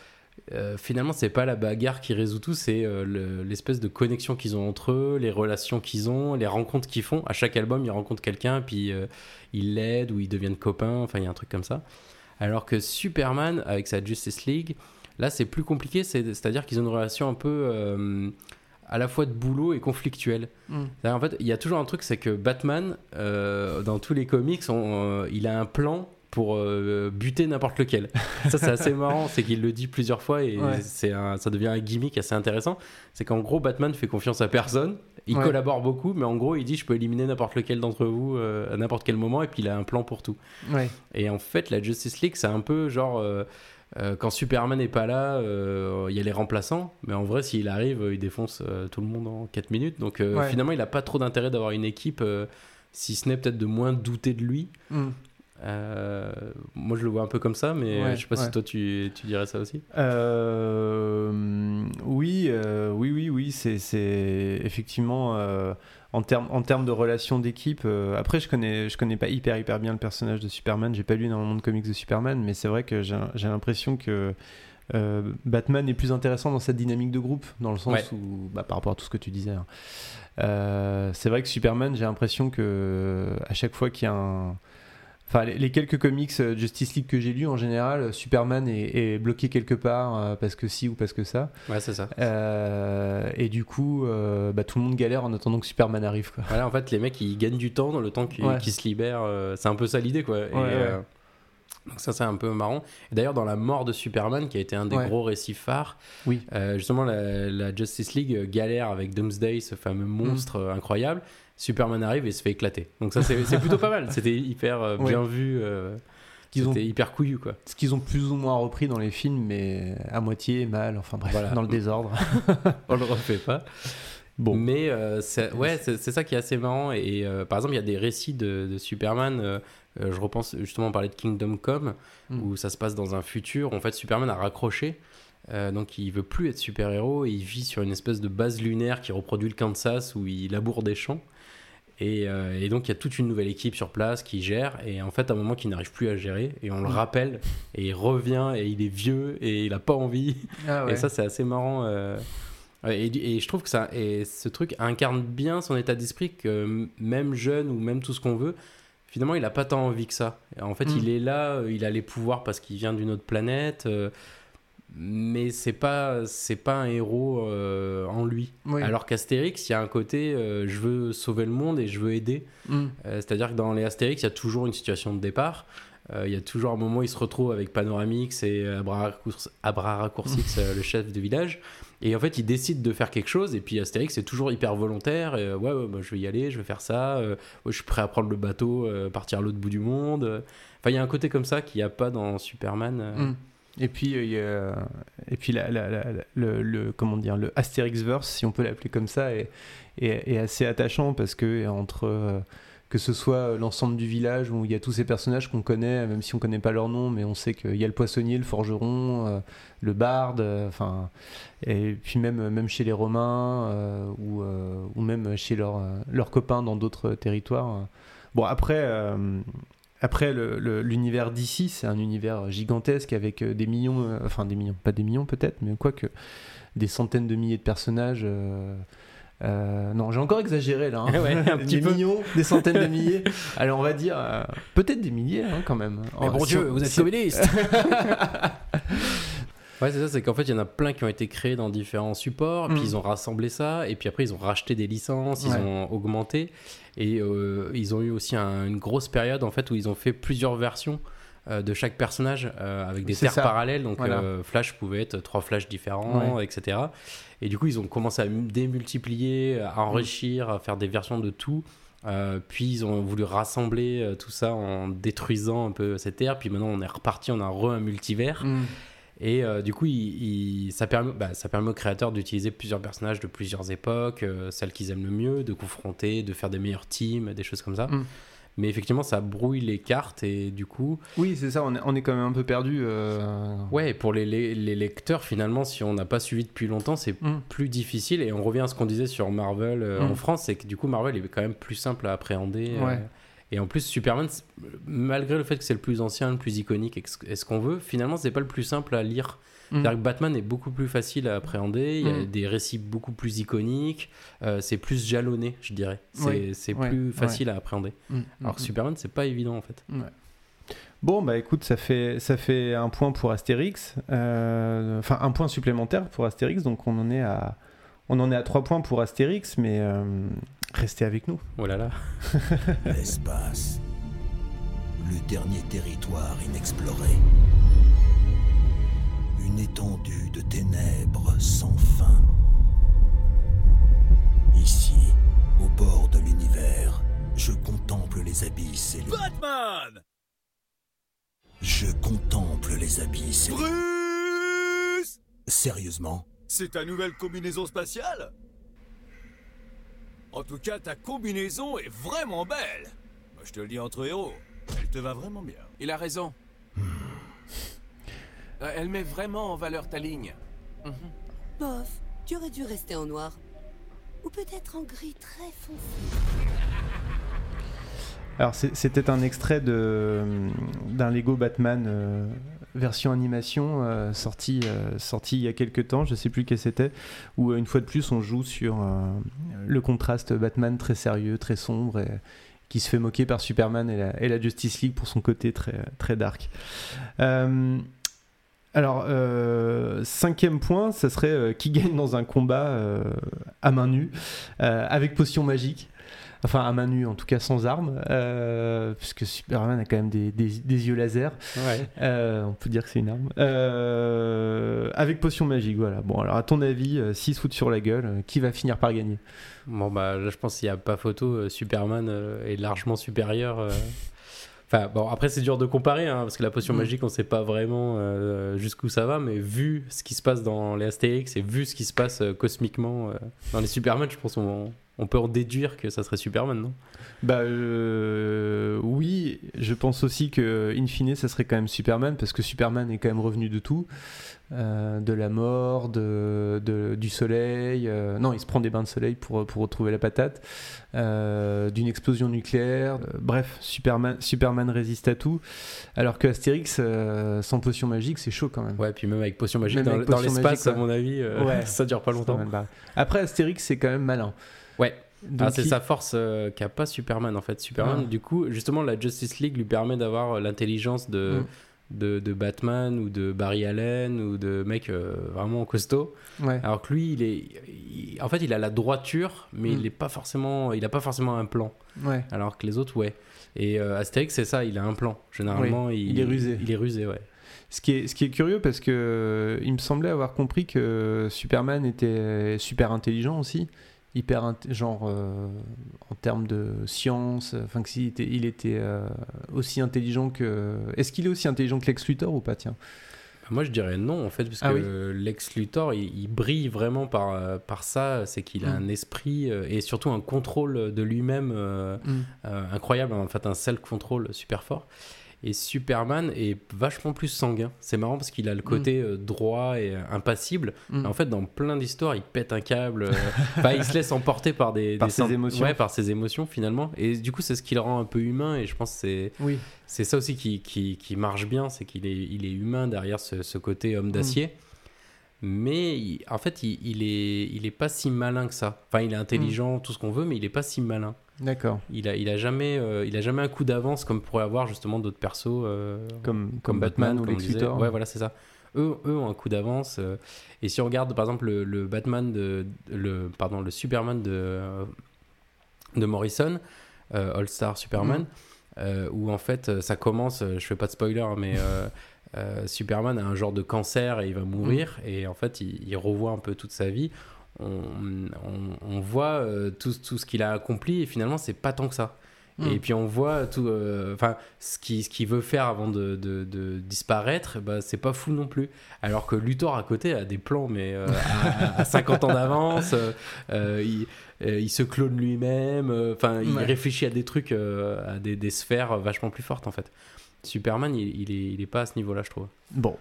Speaker 7: euh, finalement, c'est pas la bagarre qui résout tout, c'est euh, le- l'espèce de connexion qu'ils ont entre eux, les relations qu'ils ont, les rencontres qu'ils font. À chaque album, ils rencontrent quelqu'un, puis euh, ils l'aident ou ils deviennent copains. Enfin, il y a un truc comme ça. Alors que Superman, avec sa Justice League, là, c'est plus compliqué. c'est- C'est-à-dire qu'ils ont une relation un peu euh, à la fois de boulot et conflictuelle.
Speaker 6: Mm.
Speaker 7: En fait, il y a toujours un truc, c'est que Batman, euh, dans tous les comics, on- euh, il a un plan pour buter n'importe lequel. Ça, c'est assez marrant, c'est qu'il le dit plusieurs fois et
Speaker 6: Ouais.
Speaker 7: c'est un- ça devient un gimmick assez intéressant. C'est qu'en gros, Batman fait confiance à personne, il
Speaker 6: Ouais.
Speaker 7: collabore beaucoup, mais en gros, il dit je peux éliminer n'importe lequel d'entre vous euh, à n'importe quel moment, et puis il a un plan pour tout.
Speaker 6: Ouais.
Speaker 7: Et en fait, la Justice League, c'est un peu genre. euh, euh, quand Superman n'est pas là, il y a les remplaçants, mais en vrai, s'il arrive, il défonce tout le monde en 4 minutes. Donc
Speaker 6: Ouais.
Speaker 7: finalement, il n'a pas trop d'intérêt d'avoir une équipe, si ce n'est peut-être de moins douter de lui.
Speaker 6: Mm.
Speaker 7: Euh, moi, je le vois un peu comme ça, mais
Speaker 6: Ouais,
Speaker 7: je sais pas
Speaker 6: ouais.
Speaker 7: si toi, tu, tu dirais ça aussi.
Speaker 6: Euh, oui, euh, oui, oui, oui, c'est, c'est effectivement en termes en termes de relations d'équipe. après, je connais, je connais pas hyper hyper bien le personnage de Superman. J'ai pas lu énormément de comics de Superman, mais c'est vrai que j'ai, l'impression que Batman est plus intéressant dans cette dynamique de groupe, dans le sens
Speaker 7: Ouais.
Speaker 6: où, bah, par rapport à tout ce que tu disais. hein. C'est vrai que Superman, j'ai l'impression que à chaque fois qu'il y a un Enfin, les, les quelques comics euh, Justice League que j'ai lus, en général, euh, Superman est, est bloqué quelque part euh, parce que si ou parce que ça.
Speaker 7: Ouais, c'est ça.
Speaker 6: Euh, et du coup, euh, bah, tout le monde galère en attendant que Superman arrive. Quoi.
Speaker 7: Voilà, en fait, les mecs, ils gagnent du temps dans le temps qu'ils
Speaker 6: Ouais.
Speaker 7: se libèrent. c'est un peu ça l'idée, quoi. Et,
Speaker 6: Ouais,
Speaker 7: donc ça, c'est un peu marrant. D'ailleurs, dans la mort de Superman, qui a été un des
Speaker 6: Ouais.
Speaker 7: gros récits phares,
Speaker 6: Oui.
Speaker 7: euh, justement, la, la Justice League galère avec Doomsday, ce fameux monstre euh, incroyable. Superman arrive et se fait éclater. Donc ça, c'est plutôt pas mal. C'était hyper euh, bien
Speaker 6: Ouais.
Speaker 7: vu. euh,
Speaker 6: ont-
Speaker 7: C'était hyper couillu, quoi.
Speaker 6: Ce qu'ils ont plus ou moins repris dans les films, mais à moitié, mal, enfin bref,
Speaker 7: Voilà.
Speaker 6: dans le désordre.
Speaker 7: On le refait pas.
Speaker 6: Bon.
Speaker 7: Mais euh, c'est- ouais, c'est ça qui est assez marrant. Et euh, par exemple, il y a des récits de, de Superman. euh, je repense justement, on parlait de Kingdom Come,
Speaker 6: Mm.
Speaker 7: où ça se passe dans un futur. En fait, Superman a raccroché. donc, il veut plus être super-héros. et Il vit sur une espèce de base lunaire qui reproduit le Kansas, où il laboure des champs. Et, euh, et donc, il y a toute une nouvelle équipe sur place qui gère. Et en fait, à un moment, qu'il n'arrive plus à gérer. Et on le
Speaker 6: Mm.
Speaker 7: rappelle. Et il revient. Et il est vieux. Et il a pas envie.
Speaker 6: Ah ouais.
Speaker 7: Et ça, c'est assez marrant. euh, Et, je trouve que ça, et ce truc incarne bien son état d'esprit que même jeune ou même tout ce qu'on veut, finalement, il a pas tant envie que ça. En fait,
Speaker 6: Mm.
Speaker 7: il est là, euh, il a les pouvoirs parce qu'il vient d'une autre planète, euh, mais c'est pas, c'est pas un héros euh, en lui.
Speaker 6: Oui.
Speaker 7: Alors qu'Astérix, il y a un côté, euh, je veux sauver le monde et je veux aider.
Speaker 6: Mm.
Speaker 7: Euh, C'est-à-dire que dans les Astérix, il y a toujours une situation de départ. Il y a toujours un moment où il se retrouve avec Panoramix et Abraracourcix, le chef de village. Et en fait, il décide de faire quelque chose. Et puis Astérix, c'est toujours hyper volontaire. Et, ouais, ouais, bah, je vais y aller, je vais faire ça. je suis prêt à prendre le bateau, partir à l'autre bout du monde. Enfin, il y a un côté comme ça qu'il n'y a pas dans Superman.
Speaker 6: Mm. Et puis, euh, et puis le, le- comment dire, le Astérix-verse, si on peut l'appeler comme ça, est, assez attachant parce que entre euh, que ce soit l'ensemble du village où il y a tous ces personnages qu'on connaît, même si on connaît pas leur nom, mais on sait qu'il y a le poissonnier, le forgeron, euh, le barde, enfin, et puis même même chez les Romains ou, ou même chez leurs leurs copains dans d'autres territoires. Bon après. Après, le- le- l'univers d'ici, c'est un univers gigantesque avec euh, des millions, euh, enfin des millions, pas des millions peut-être, mais quoique des centaines de milliers de personnages. euh, euh, non, j'ai encore exagéré là. hein.
Speaker 7: Ouais, un petit
Speaker 6: des
Speaker 7: peu.
Speaker 6: millions, des centaines de milliers. Alors on va dire peut-être des milliers hein, quand même.
Speaker 7: Mais
Speaker 6: Oh,
Speaker 7: bon
Speaker 6: si
Speaker 7: Dieu,
Speaker 6: on-
Speaker 7: vous êtes
Speaker 6: si-
Speaker 7: communiste Ouais, c'est ça, c'est qu'en fait, il y en a plein qui ont été créés dans différents supports, puis
Speaker 6: Mm.
Speaker 7: ils ont rassemblé ça, et puis après, ils ont racheté des licences, ils ont augmenté, et euh, ils ont eu aussi un- une grosse période, en fait, où ils ont fait plusieurs versions euh, de chaque personnage, euh, avec des terres
Speaker 6: ça.
Speaker 7: parallèles, donc
Speaker 6: Voilà.
Speaker 7: euh, Flash pouvait être trois Flash différents,
Speaker 6: Ouais.
Speaker 7: etc. Et du coup, ils ont commencé à démultiplier, à enrichir, à faire des versions de tout. Euh, puis ils ont voulu rassembler tout ça en détruisant un peu cette terre. Puis maintenant, on est reparti, on a re un multivers.
Speaker 6: Mm.
Speaker 7: Et euh, du coup, il, il- ça, permet, bah, ça permet aux créateurs d'utiliser plusieurs personnages de plusieurs époques, euh, celles qu'ils aiment le mieux, de confronter, de faire des meilleurs teams, des choses comme ça.
Speaker 6: Mm.
Speaker 7: Mais effectivement, ça brouille les cartes et du coup,
Speaker 6: Oui, c'est ça. On est, on est quand même un peu perdu. euh,
Speaker 7: ouais, pour les, les- les lecteurs, finalement, si on n'a pas suivi depuis longtemps, c'est
Speaker 6: Mm.
Speaker 7: plus difficile. Et on revient à ce qu'on disait sur Marvel euh,
Speaker 6: Mm.
Speaker 7: en France, c'est que du coup, Marvel est quand même plus simple à appréhender.
Speaker 6: Ouais.
Speaker 7: Et en plus, Superman, c'est- malgré le fait que c'est le plus ancien, le plus iconique, et ce- qu'on veut, finalement, c'est pas le plus simple à lire.
Speaker 6: Mm.
Speaker 7: C'est-à-dire que Batman est beaucoup plus facile à appréhender, il y a
Speaker 6: Mm.
Speaker 7: des récits beaucoup plus iconiques, euh, c'est plus jalonné, je dirais. C'est
Speaker 6: Oui,
Speaker 7: c'est
Speaker 6: ouais,
Speaker 7: plus
Speaker 6: ouais.
Speaker 7: facile à appréhender.
Speaker 6: Mm,
Speaker 7: Alors
Speaker 6: mm,
Speaker 7: que. Superman, c'est pas évident en fait.
Speaker 6: Ouais. Bon, bah écoute, ça fait, ça fait un point pour Astérix, euh, enfin un point supplémentaire pour Astérix, donc on en est à, on en est à trois points pour Astérix, mais euh, restez avec nous.
Speaker 7: Oh là là.
Speaker 13: L'espace. Le dernier territoire inexploré. Une étendue de ténèbres sans fin. Ici, au bord de l'univers, je contemple les abysses et les...
Speaker 14: Batman
Speaker 13: Je contemple les abysses et les...
Speaker 14: Bruce
Speaker 13: Sérieusement?
Speaker 14: C'est ta nouvelle combinaison spatiale? En tout cas, ta combinaison est vraiment belle Moi, je te le dis entre héros, elle te va vraiment bien.
Speaker 15: Il a raison. Euh, Elle met vraiment en valeur ta ligne. Mhm.
Speaker 16: Bof, tu aurais dû rester en noir. Ou peut-être en gris très foncé.
Speaker 6: Alors c'est- c'était un extrait de d'un Lego Batman euh, version animation euh, euh, sorti il y a quelques temps, je sais plus quel c'était, où euh, une fois de plus on joue sur le contraste Batman très sérieux, très sombre qui se fait moquer par Superman et la, Justice League pour son côté très très dark. Alors, cinquième point, ça serait qui gagne dans un combat à main nue, avec potion magique. Enfin, à main nue, en tout cas sans armes, euh, puisque Superman a quand même des, des- des yeux laser.
Speaker 7: Ouais.
Speaker 6: Euh, on peut dire que c'est une arme. Euh, avec potion magique, voilà. Bon, alors à ton avis, euh, s'il se fout sur la gueule, qui va finir par gagner?
Speaker 7: Bon, bah là, je pense qu'il n'y a pas photo. Superman est largement supérieur. Enfin, bon, après, c'est dur de comparer, hein, parce que la potion
Speaker 6: Mm.
Speaker 7: magique, on sait pas vraiment euh, jusqu'où ça va, mais vu ce qui se passe dans les Astérix et vu ce qui se passe euh, cosmiquement euh, dans les Superman, je pense qu'on on peut en déduire que ça serait Superman, non?
Speaker 6: Bah euh, oui, je pense aussi que in fine ça serait quand même Superman parce que Superman est quand même revenu de tout, Euh, de la mort, de, de- du soleil. euh, non, il se prend des bains de soleil pour pour retrouver la patate, d'une explosion nucléaire. bref, Superman Superman résiste à tout, alors que Astérix sans potion magique c'est chaud quand même.
Speaker 7: Ouais, puis même avec potion magique
Speaker 6: Même
Speaker 7: dans, l'espace, à mon avis,
Speaker 6: Ouais.
Speaker 7: ça dure pas longtemps.
Speaker 6: barré. Après Astérix c'est quand même malin.
Speaker 7: Ouais. Ah, c'est
Speaker 6: il-
Speaker 7: sa force euh, qu'a pas Superman en fait. Superman,
Speaker 6: Ah.
Speaker 7: du coup, justement, la Justice League lui permet d'avoir euh, l'intelligence de,
Speaker 6: Mm.
Speaker 7: de, de Batman ou de Barry Allen ou de mecs euh, vraiment costauds.
Speaker 6: Ouais.
Speaker 7: Alors que lui, il est, il- en fait, il a la droiture, mais
Speaker 6: Mm.
Speaker 7: il est pas forcément, il a pas forcément un plan.
Speaker 6: Ouais.
Speaker 7: Alors que les autres, ouais. Et euh, Astérix, c'est ça, il a un plan. Généralement,
Speaker 6: Oui,
Speaker 7: il,
Speaker 6: il est rusé.
Speaker 7: Il est rusé, ouais.
Speaker 6: Ce qui, est, ce qui est curieux parce que il me semblait avoir compris que Superman était super intelligent aussi, hyper genre euh, en termes de science, enfin que s'il était, il était euh, aussi intelligent que. Est-ce qu'il est aussi intelligent que Lex Luthor ou pas tiens?
Speaker 7: Moi, je dirais non, en fait, parce
Speaker 6: Ah
Speaker 7: que
Speaker 6: oui?
Speaker 7: Lex Luthor, il, il brille vraiment par, euh, par ça. C'est qu'il a
Speaker 6: Mm.
Speaker 7: un esprit euh, et surtout un contrôle de lui-même euh,
Speaker 6: Mm.
Speaker 7: euh, incroyable. En fait, un self-control super fort. Et Superman est vachement plus sanguin. C'est marrant parce qu'il a le côté euh, droit et euh, impassible.
Speaker 6: Mm.
Speaker 7: En fait, dans plein d'histoires, il pète un câble. Enfin, il se laisse emporter par des,
Speaker 6: Par
Speaker 7: des
Speaker 6: ses émotions.
Speaker 7: Ouais, par ses émotions finalement. Et du coup, c'est ce qui le rend un peu humain. Et je pense que c'est
Speaker 6: Oui.
Speaker 7: c'est ça aussi qui, qui, qui marche bien, c'est qu'il est, il est humain derrière ce, ce côté homme d'acier. Mais il- en fait, il, il est, il est pas si malin que ça. Enfin, il est intelligent, tout ce qu'on veut, mais il est pas si malin.
Speaker 6: D'accord.
Speaker 7: Il a, il a jamais, euh, il a jamais un coup d'avance comme pourrait avoir justement d'autres persos euh,
Speaker 6: Comme- comme Batman ou Lex. Luthor.
Speaker 7: Ouais, voilà, c'est ça. Eux, eux ont un coup d'avance. euh, et si on regarde par exemple le, le Batman de, le, pardon, le Superman de, de Morrison, All Star Superman, euh, où en fait ça commence, je fais pas de spoiler, hein, mais Superman a un genre de cancer et il va mourir, et en fait il, il revoit un peu toute sa vie. On, on- on voit euh, tout, tout ce qu'il a accompli, et finalement c'est pas tant que ça.
Speaker 6: Mm.
Speaker 7: Et puis on voit tout, euh, enfin ce qu'il ce qu'il veut faire avant de, de- de disparaître, bah, c'est pas fou non plus. Alors que Luthor à côté a des plans, mais euh, à, à 50 ans d'avance, il, euh, il se clone lui-même, euh, enfin il
Speaker 6: Ouais.
Speaker 7: réfléchit à des trucs, euh, à des, des sphères vachement plus fortes en fait. Superman, il, il est, il est pas à ce niveau-là, je trouve.
Speaker 6: Bon.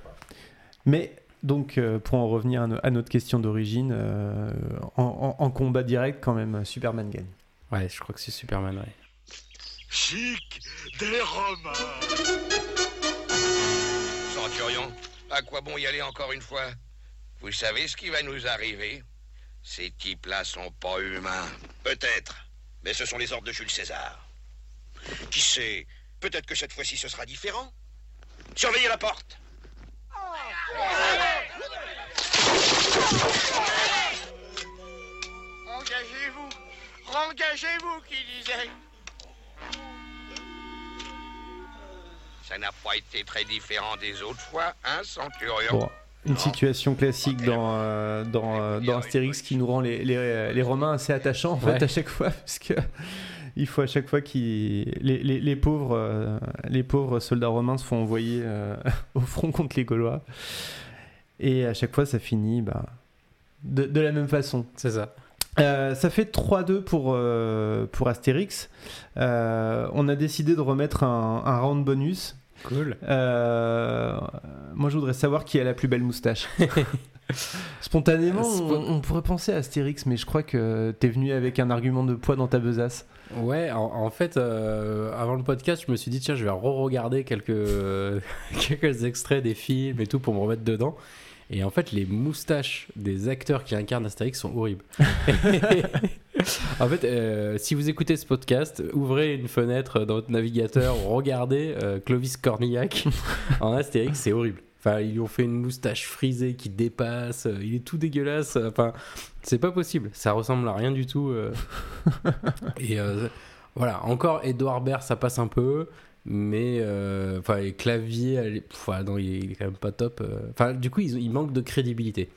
Speaker 6: Mais donc, euh, pour en revenir à, no- à notre question d'origine, euh, en, en- en combat direct, quand même, Superman gagne.
Speaker 7: Ouais, je crois que c'est Superman, ouais.
Speaker 17: chic des Romains.
Speaker 18: Centurion, à quoi bon y aller encore une fois? Vous savez ce qui va nous arriver? Ces types-là sont pas humains.
Speaker 17: Peut-être, mais ce sont les ordres de Jules César. Qui sait Peut-être que cette fois-ci ce sera différent. Surveillez la porte.
Speaker 18: Engagez-vous. Engagez-vous, qui disait. Ça n'a pas été très différent des autres fois, hein, Centurion.
Speaker 6: Bon, une situation classique dans, euh, dans, euh, dans Astérix qui nous rend les, les, les Romains assez attachants en fait,
Speaker 7: Ouais.
Speaker 6: à chaque fois, parce que il faut à chaque fois qu'ils les, les, les pauvres euh, les pauvres soldats romains se font envoyer euh, au front contre les Gaulois, et à chaque fois ça finit bah, de, de la même façon.
Speaker 7: C'est ça.
Speaker 6: Euh, ça fait 3-2 pour, pour Astérix. On a décidé de remettre un, un round bonus.
Speaker 7: Cool.
Speaker 6: Euh, moi, je voudrais savoir qui a la plus belle moustache. Spontanément, on, on pourrait penser à Astérix, mais je crois que t'es venu avec un argument de poids dans ta besace.
Speaker 7: Ouais, en, en fait, euh, avant le podcast, je me suis dit, tiens, je vais re-regarder quelques, quelques extraits des films et tout pour me remettre dedans. Et en fait, les moustaches des acteurs qui incarnent Astérix sont horribles. en fait, euh, si vous écoutez ce podcast, ouvrez une fenêtre dans votre navigateur, regardez euh, Clovis Cornillac en Astérix, c'est horrible. Enfin, ils lui ont fait une moustache frisée qui dépasse, euh, il est tout dégueulasse. Enfin, c'est pas possible, ça ressemble à rien du tout. Et voilà, encore Edouard Baird, ça passe un peu. Mais euh, enfin, les claviers, elle pff, non, il est, il est quand même pas top. euh. Enfin, du coup, ils, ils manquent de crédibilité.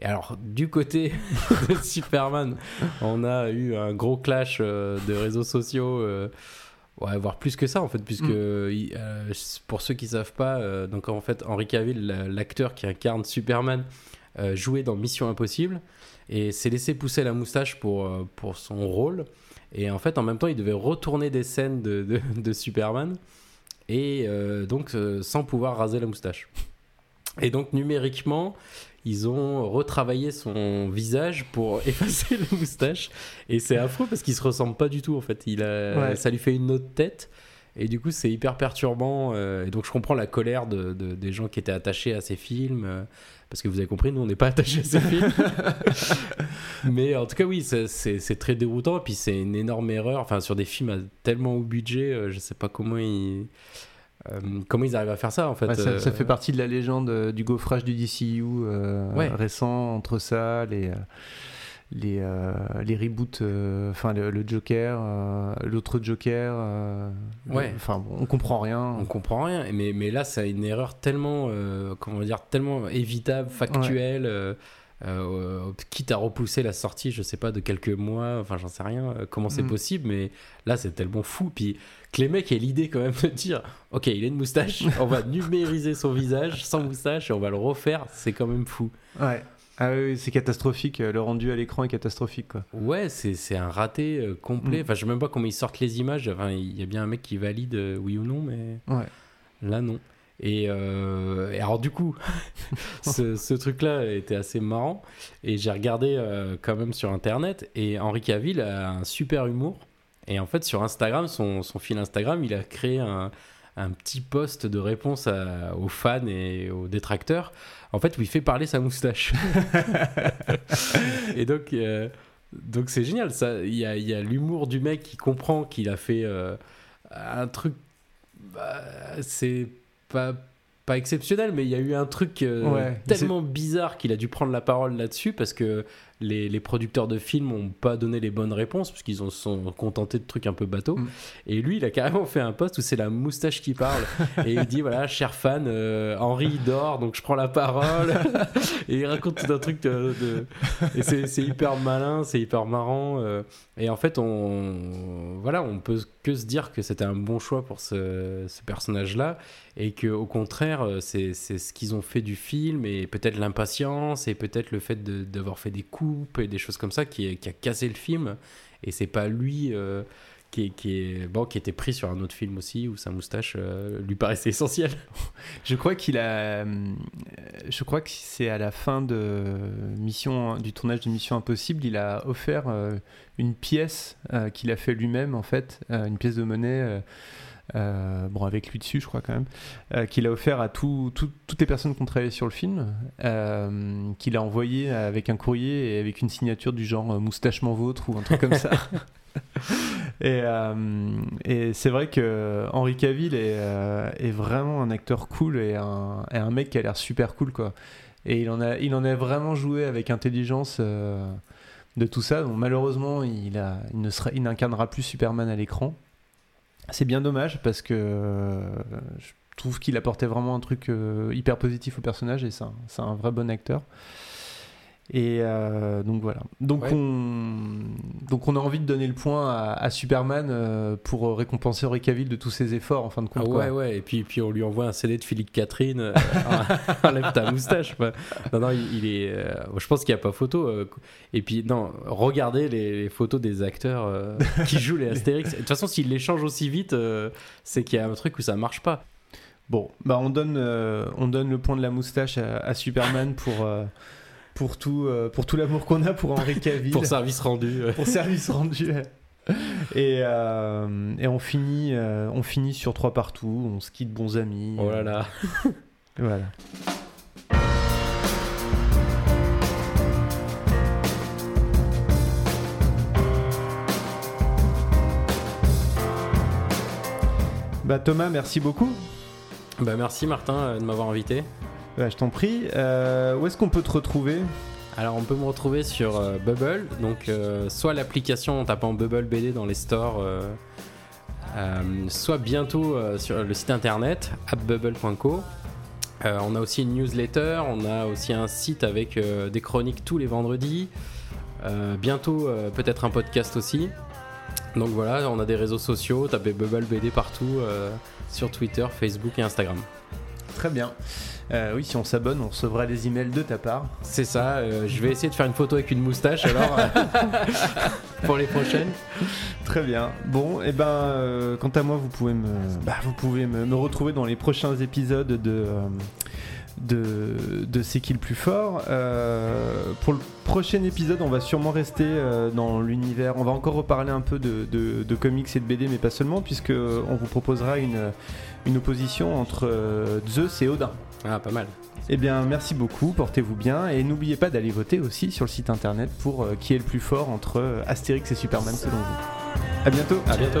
Speaker 7: Et alors, du côté de Superman, on a eu un gros clash euh, de réseaux sociaux. euh, ouais, voire plus que ça en fait, puisque il- euh, pour ceux qui savent pas, euh, donc en fait, Henry Cavill, la- l'acteur qui incarne Superman, euh, jouait dans Mission Impossible et s'est laissé pousser la moustache pour, euh, pour son rôle. Et en fait, en même temps, il devait retourner des scènes de, de- de Superman et euh, donc euh, sans pouvoir raser la moustache. Et donc numériquement, ils ont retravaillé son visage pour effacer la moustache. Et c'est affreux parce qu'il se ressemble pas du tout en fait. Il a,
Speaker 6: Ouais.
Speaker 7: Ça lui fait une autre tête. Et du coup, c'est hyper perturbant. euh, et donc, je comprends la colère de, de- des gens qui étaient attachés à ces films. euh, parce que vous avez compris, nous, on n'est pas attachés à ces films. Mais en tout cas, oui, c'est très déroutant. Et puis, c'est une énorme erreur. Enfin, sur des films à tellement haut budget, euh, je sais pas comment ils. Euh, comment ils arrivent à faire ça en fait
Speaker 6: Ouais, ça, ça
Speaker 7: euh,
Speaker 6: fait partie de la légende euh, du gaufrage du DCU
Speaker 7: Ouais.
Speaker 6: récent entre ça, les, les, euh, les reboots, euh, enfin le, le Joker, euh, l'autre Joker.
Speaker 7: Ouais.
Speaker 6: Enfin, bon, on comprend rien.
Speaker 7: On comprend rien, mais, mais là, c'est une erreur tellement, comment dire, tellement évitable, factuelle, euh, quitte à repousser la sortie, je sais pas, de quelques mois, enfin, j'en sais rien, euh, comment c'est
Speaker 6: Mm.
Speaker 7: possible, mais là, c'est tellement fou. Puis que les mecs aient l'idée quand même de dire, ok, il a une moustache, on va numériser son visage sans moustache et on va le refaire, c'est quand même fou.
Speaker 6: Ouais. Ah oui, c'est catastrophique. Le rendu à l'écran est catastrophique. Quoi.
Speaker 7: Ouais, c'est c'est un raté euh, complet.
Speaker 6: Mm.
Speaker 7: Enfin, je sais même pas comment ils sortent les images. Enfin, il y a bien un mec qui valide euh, oui ou non, mais
Speaker 6: Ouais.
Speaker 7: là non. Et, euh, et alors du coup, ce, ce truc-là était assez marrant. Et j'ai regardé euh, quand même sur Internet. Et Henri Cavill a un super humour. Et en fait, sur Instagram, son, son fil Instagram, il a créé un, un petit post de réponse à- aux fans et aux détracteurs. En fait, où il fait parler sa moustache. et donc, euh, donc c'est génial. Ça, il y a, y a l'humour du mec qui comprend qu'il a fait euh, un truc. bah, c'est pas pas exceptionnel, mais il y a eu un truc euh,
Speaker 6: Ouais,
Speaker 7: tellement bizarre qu'il a dû prendre la parole là-dessus parce que les, les producteurs de films n'ont pas donné les bonnes réponses parce qu'ils se sont contentés de trucs un peu bateaux. Et lui, il a carrément fait un post où c'est la moustache qui parle. Et il dit voilà, cher fan, euh, Henri dort donc je prends la parole. Et il raconte tout un truc de, de- et c'est hyper malin, c'est hyper marrant euh, et en fait on voilà, on peut que se dire que c'était un bon choix pour ce, ce personnage-là et que au contraire euh, c'est c'est ce qu'ils ont fait du film et peut-être l'impatience et peut-être le fait de- d'avoir fait des et des choses comme ça qui, a cassé le film et c'est pas lui euh, qui, qui, est, bon, qui était pris sur un autre film aussi où sa moustache euh, lui paraissait essentielle.
Speaker 6: Je crois qu'il a. euh, Je crois que c'est à la fin de mission, du tournage de Mission Impossible, il a offert euh, une pièce qu'il a fait lui-même, en fait, une pièce de monnaie. Euh, bon, avec lui dessus, je crois quand même, euh, qu'il a offert à tout- tout- toutes les personnes qui ont travaillé sur le film, euh, qu'il a envoyé avec un courrier et avec une signature du genre moustache m'en vôtre ou un truc comme ça. Et, et c'est vrai que Henri Cavill est, est vraiment un acteur cool et un, et un mec qui a l'air super cool quoi. Et il en a, il en a vraiment joué avec intelligence de tout ça. Donc malheureusement, il, a, il ne sera, il n'incarnera plus Superman à l'écran. C'est bien dommage parce que euh, je trouve qu'il apportait vraiment un truc euh, hyper positif au personnage et c'est un, c'est un vrai bon acteur. Et euh, donc voilà. Donc,
Speaker 7: Ouais.
Speaker 6: on, donc on a envie de donner le point à, à Superman euh, pour récompenser Henry Cavill de tous ses efforts en fin de compte.
Speaker 7: Ah
Speaker 6: quoi.
Speaker 7: ouais, ouais, et puis, puis on lui envoie un CD de Philippe Catherine. euh, enlève ta moustache. Non, non, il, il est. je pense qu'il n'y a pas photo. et puis, non, regardez les, les photos des acteurs qui jouent les Astérix. De toute façon, s'ils les changent aussi vite, c'est qu'il y a un truc où ça marche pas.
Speaker 6: Bon, bah on donne, on donne le point de la moustache à, à Superman pour, pour tout, euh, pour tout l'amour qu'on a pour Henry Cavill.
Speaker 7: Pour service rendu. ouais.
Speaker 6: pour service rendu. Et, euh, et on, finit, euh, on finit sur trois partout, on se quitte bons amis.
Speaker 7: Oh là là.
Speaker 6: Voilà. Bah Thomas, merci beaucoup.
Speaker 7: Bah, merci Martin de m'avoir invité.
Speaker 6: Bah, je t'en prie. Euh, où est-ce qu'on peut te retrouver?
Speaker 7: Alors on peut me retrouver sur euh, Bubble, donc euh, soit l'application en tapant Bubble BD dans les stores, soit bientôt sur le site internet appbubble.co. On a aussi une newsletter, on a aussi un site avec des chroniques tous les vendredis. Bientôt peut-être un podcast aussi. Donc voilà, on a des réseaux sociaux, tapez Bubble BD partout, sur Twitter, Facebook et Instagram.
Speaker 6: Très bien. Euh, oui, si on s'abonne, on recevra des emails de ta part.
Speaker 7: C'est ça, euh, je vais essayer de faire une photo avec une moustache alors euh, pour les prochaines.
Speaker 6: Très bien. Bon, et ben, euh, quant à moi, vous pouvez me, bah, vous pouvez me, me retrouver dans les prochains épisodes de de, de C'est qui le plus fort. Euh, pour le prochain épisode, on va sûrement rester euh, dans l'univers. On va encore reparler un peu de, de- de comics et de BD, mais pas seulement, puisque on vous proposera une une opposition entre euh, Zeus et Odin.
Speaker 7: Ah, pas mal.
Speaker 6: Eh bien, merci beaucoup, portez-vous bien et n'oubliez pas d'aller voter aussi sur le site internet pour euh, qui est le plus fort entre euh, Astérix et Superman selon vous. À bientôt.
Speaker 7: À bientôt.